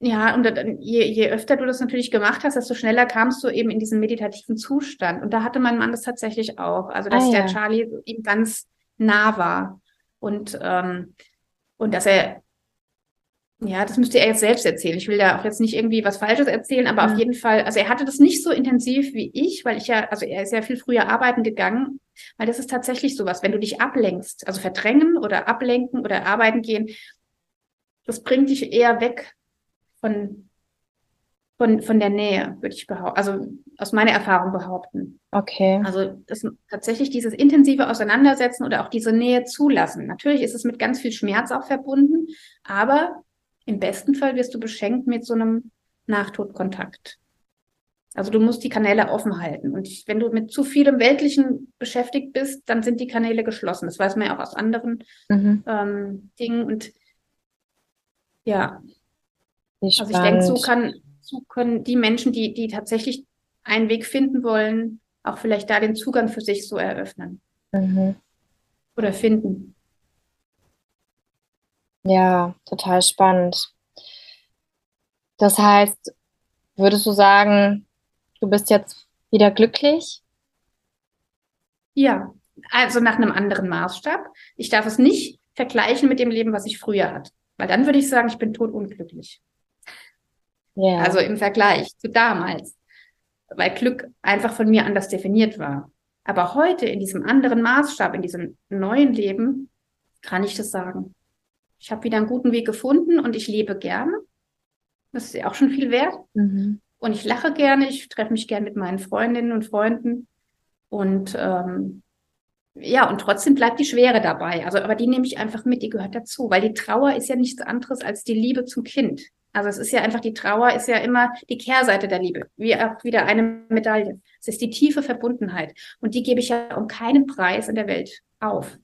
ja, und dann, je, je öfter du das natürlich gemacht hast, desto schneller kamst du eben in diesen meditativen Zustand. Und da hatte mein Mann das tatsächlich auch. Also, dass ah, ja. der Charlie ihm ganz nah war. Und, ähm, und dass er ja, das müsste er jetzt selbst erzählen. Ich will da auch jetzt nicht irgendwie was Falsches erzählen, aber ja. auf jeden Fall, also er hatte das nicht so intensiv wie ich, weil ich ja, also er ist ja viel früher arbeiten gegangen, weil das ist tatsächlich sowas, wenn du dich ablenkst, also verdrängen oder ablenken oder arbeiten gehen, das bringt dich eher weg von, von, von der Nähe, würde ich behaupten, also aus meiner Erfahrung behaupten. Okay. Also das tatsächlich dieses intensive Auseinandersetzen oder auch diese Nähe zulassen. Natürlich ist es mit ganz viel Schmerz auch verbunden, aber im besten Fall wirst du beschenkt mit so einem Nachtodkontakt. Also du musst die Kanäle offen halten. Und wenn du mit zu vielem Weltlichen beschäftigt bist, dann sind die Kanäle geschlossen. Das weiß man ja auch aus anderen mhm. ähm, Dingen. Und ja, also ich denke, so, kann, so können die Menschen, die, die tatsächlich einen Weg finden wollen, auch vielleicht da den Zugang für sich so eröffnen. Mhm. Oder finden. Ja, total spannend. Das heißt, würdest du sagen, du bist jetzt wieder glücklich? Ja, also nach einem anderen Maßstab. Ich darf es nicht vergleichen mit dem Leben, was ich früher hatte. Weil dann würde ich sagen, ich bin totunglücklich. Ja. Also im Vergleich zu damals. Weil Glück einfach von mir anders definiert war. Aber heute in diesem anderen Maßstab, in diesem neuen Leben, kann ich das sagen. Ich habe wieder einen guten Weg gefunden und ich lebe gerne. Das ist ja auch schon viel wert. Mhm. Und ich lache gerne, ich treffe mich gerne mit meinen Freundinnen und Freunden. Und ähm, ja, und trotzdem bleibt die Schwere dabei. Also, aber die nehme ich einfach mit, die gehört dazu, weil die Trauer ist ja nichts anderes als die Liebe zum Kind. Also es ist ja einfach, die Trauer ist ja immer die Kehrseite der Liebe, wie auch wieder eine Medaille. Es ist die tiefe Verbundenheit. Und die gebe ich ja um keinen Preis in der Welt auf.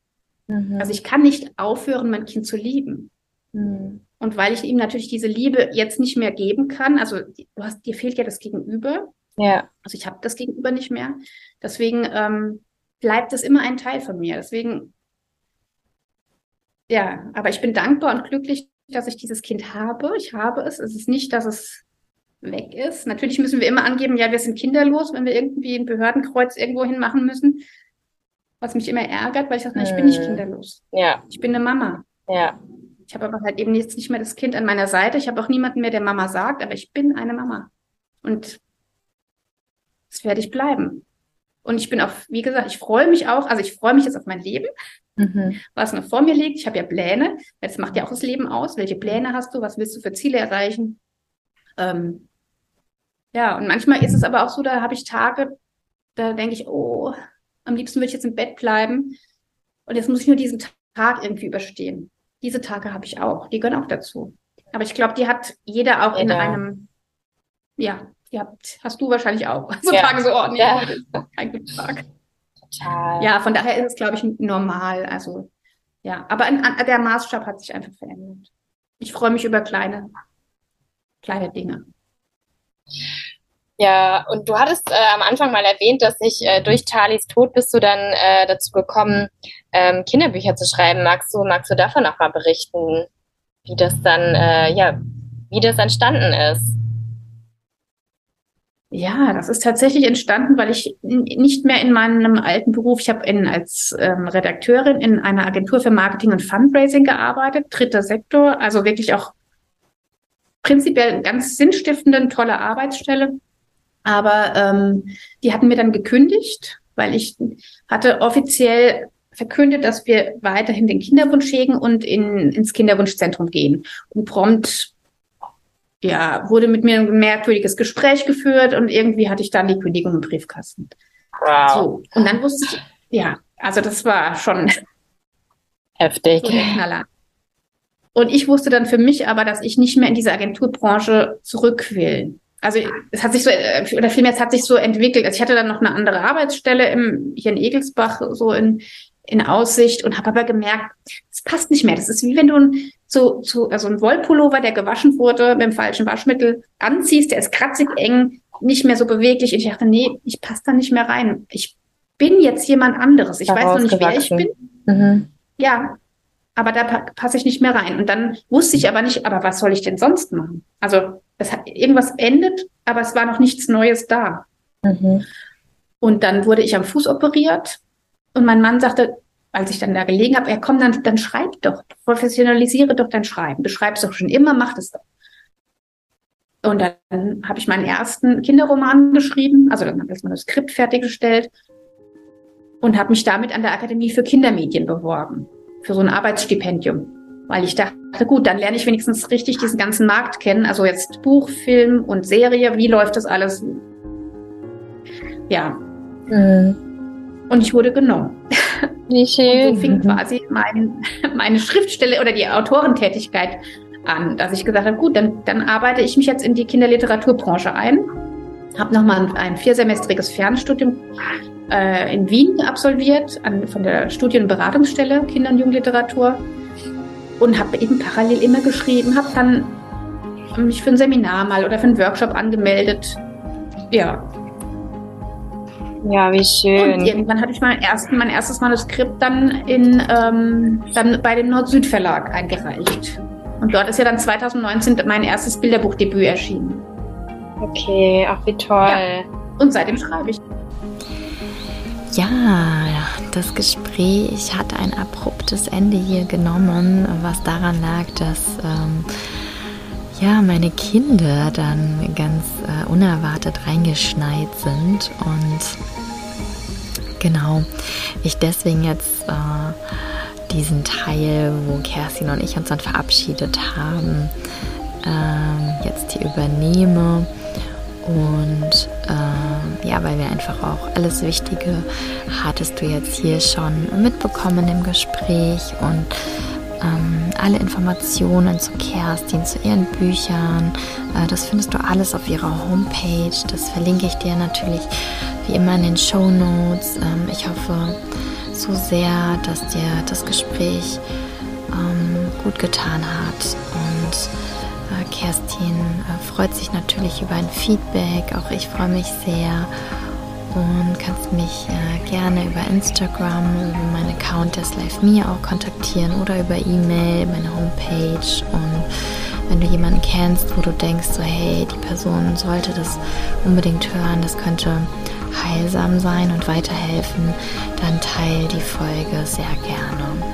Mhm. Also ich kann nicht aufhören, mein Kind zu lieben. Mhm. Und weil ich ihm natürlich diese Liebe jetzt nicht mehr geben kann, also du hast, dir fehlt ja das Gegenüber. Ja. Also ich habe das Gegenüber nicht mehr. Deswegen ähm, bleibt es immer ein Teil von mir. Deswegen, ja, aber ich bin dankbar und glücklich, dass ich dieses Kind habe. Ich habe es. Es ist nicht, dass es weg ist. Natürlich müssen wir immer angeben, ja, wir sind kinderlos, wenn wir irgendwie ein Behördenkreuz irgendwo hin machen müssen. Was mich immer ärgert, weil ich sage, hm. ich bin nicht hm. kinderlos. Ja. Ich bin eine Mama. Ja. Ich habe aber halt eben jetzt nicht mehr das Kind an meiner Seite. Ich habe auch niemanden mehr, der Mama sagt, aber ich bin eine Mama. Und das werde ich bleiben. Und ich bin auch, wie gesagt, ich freue mich auch, also ich freue mich jetzt auf mein Leben, mhm. was noch vor mir liegt. Ich habe ja Pläne. Das macht ja auch das Leben aus. Welche Pläne hast du? Was willst du für Ziele erreichen? Ähm, ja, und manchmal ist es aber auch so, da habe ich Tage, da denke ich, oh, am liebsten würde ich jetzt im Bett bleiben. Und jetzt muss ich nur diesen Tag irgendwie überstehen. Diese Tage habe ich auch. Die gehören auch dazu. Aber ich glaube, die hat jeder auch jeder. in einem, ja, die habt, hast du wahrscheinlich auch. So ja. Tage so, oh nee, ja. kein guter Tag. Total. Ja, von daher ist es, glaube ich, normal. Also, ja, aber in, an, der Maßstab hat sich einfach verändert. Ich freue mich über kleine, kleine Dinge. Ja, und du hattest äh, am Anfang mal erwähnt, dass sich äh, durch Charlies Tod bist du dann äh, dazu gekommen, ähm, Kinderbücher zu schreiben. Magst du, magst du davon auch mal berichten, wie das dann, äh, ja, wie das entstanden ist? Ja, das ist tatsächlich entstanden, weil ich nicht mehr in meinem alten Beruf, ich habe als ähm, Redakteurin in einer Agentur für Marketing und Fundraising gearbeitet, dritter Sektor, also wirklich auch prinzipiell ganz sinnstiftende, tolle Arbeitsstelle. Aber ähm, die hatten mir dann gekündigt, weil ich hatte offiziell verkündet, dass wir weiterhin den Kinderwunsch hegen und in, ins Kinderwunschzentrum gehen. Und prompt ja, wurde mit mir ein merkwürdiges Gespräch geführt und irgendwie hatte ich dann die Kündigung im Briefkasten. Wow. So, und dann wusste ich, ja, also das war schon heftig. So. Und ich wusste dann für mich aber, dass ich nicht mehr in diese Agenturbranche zurück will also es hat sich so, äh, oder vielmehr es hat sich so entwickelt. Also ich hatte dann noch eine andere Arbeitsstelle im, hier in Egelsbach so in, in Aussicht und habe aber gemerkt, es passt nicht mehr. Das ist wie wenn du ein, so, so, also ein Wollpullover, der gewaschen wurde mit dem falschen Waschmittel, anziehst, der ist kratzig eng, nicht mehr so beweglich. Und ich dachte, nee, ich passe da nicht mehr rein. Ich bin jetzt jemand anderes. Ich weiß noch nicht, wer ich bin. Mhm. Ja, aber da passe ich nicht mehr rein. Und dann wusste ich aber nicht, aber was soll ich denn sonst machen? Also es hat irgendwas endet, aber es war noch nichts Neues da. Mhm. Und dann wurde ich am Fuß operiert und mein Mann sagte, als ich dann da gelegen habe, ja komm, dann, dann schreib doch, professionalisiere doch dein Schreiben. Du schreibst doch schon immer, mach das doch. Und dann habe ich meinen ersten Kinderroman geschrieben, also dann habe ich das Manuskript fertiggestellt und habe mich damit an der Akademie für Kindermedien beworben für so ein Arbeitsstipendium. Weil ich dachte, gut, dann lerne ich wenigstens richtig diesen ganzen Markt kennen. Also jetzt Buch, Film und Serie, wie läuft das alles? Ja. Mhm. Und ich wurde genommen. Wie schön. Und so fing quasi mein, meine Schriftstelle oder die Autorentätigkeit an, dass ich gesagt habe, gut, dann, dann arbeite ich mich jetzt in die Kinderliteraturbranche ein, habe nochmal ein, ein viersemestriges Fernstudium äh, in Wien absolviert, an, von der Studienberatungsstelle Kinder- und Jugendliteratur und habe eben parallel immer geschrieben, habe dann mich für ein Seminar mal oder für einen Workshop angemeldet. Ja. Ja, wie schön. Und irgendwann hatte ich mein, ersten, mein erstes Manuskript dann, in, ähm, dann bei dem Nord-Süd-Verlag eingereicht. Und dort ist ja dann 2019 mein erstes Bilderbuchdebüt erschienen. Okay, ach wie toll. Ja. Und seitdem schreibe ich. Ja, das Gespräch hat ein abruptes Ende hier genommen, was daran lag, dass ähm, ja meine Kinder dann ganz äh, unerwartet reingeschneit sind. Und genau ich deswegen jetzt äh, diesen Teil, wo Kerstin und ich uns dann verabschiedet haben, äh, jetzt hier übernehme und äh, ja, weil wir einfach auch alles Wichtige hattest du jetzt hier schon mitbekommen im Gespräch und ähm, alle Informationen zu Kerstin, zu ihren Büchern, äh, das findest du alles auf ihrer Homepage. Das verlinke ich dir natürlich wie immer in den Show Notes. Ähm, ich hoffe so sehr, dass dir das Gespräch ähm, gut getan hat und Kerstin äh, freut sich natürlich über ein Feedback. Auch ich freue mich sehr. Und kannst mich äh, gerne über Instagram, über meinen Account des Live Me auch kontaktieren oder über E-Mail, meine Homepage. Und Wenn du jemanden kennst, wo du denkst, so hey, die Person sollte das unbedingt hören, das könnte heilsam sein und weiterhelfen, dann teile die Folge sehr gerne.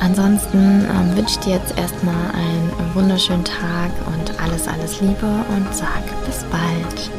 Ansonsten ähm, wünsche ich dir jetzt erstmal einen wunderschönen Tag und alles, alles Liebe und sag bis bald.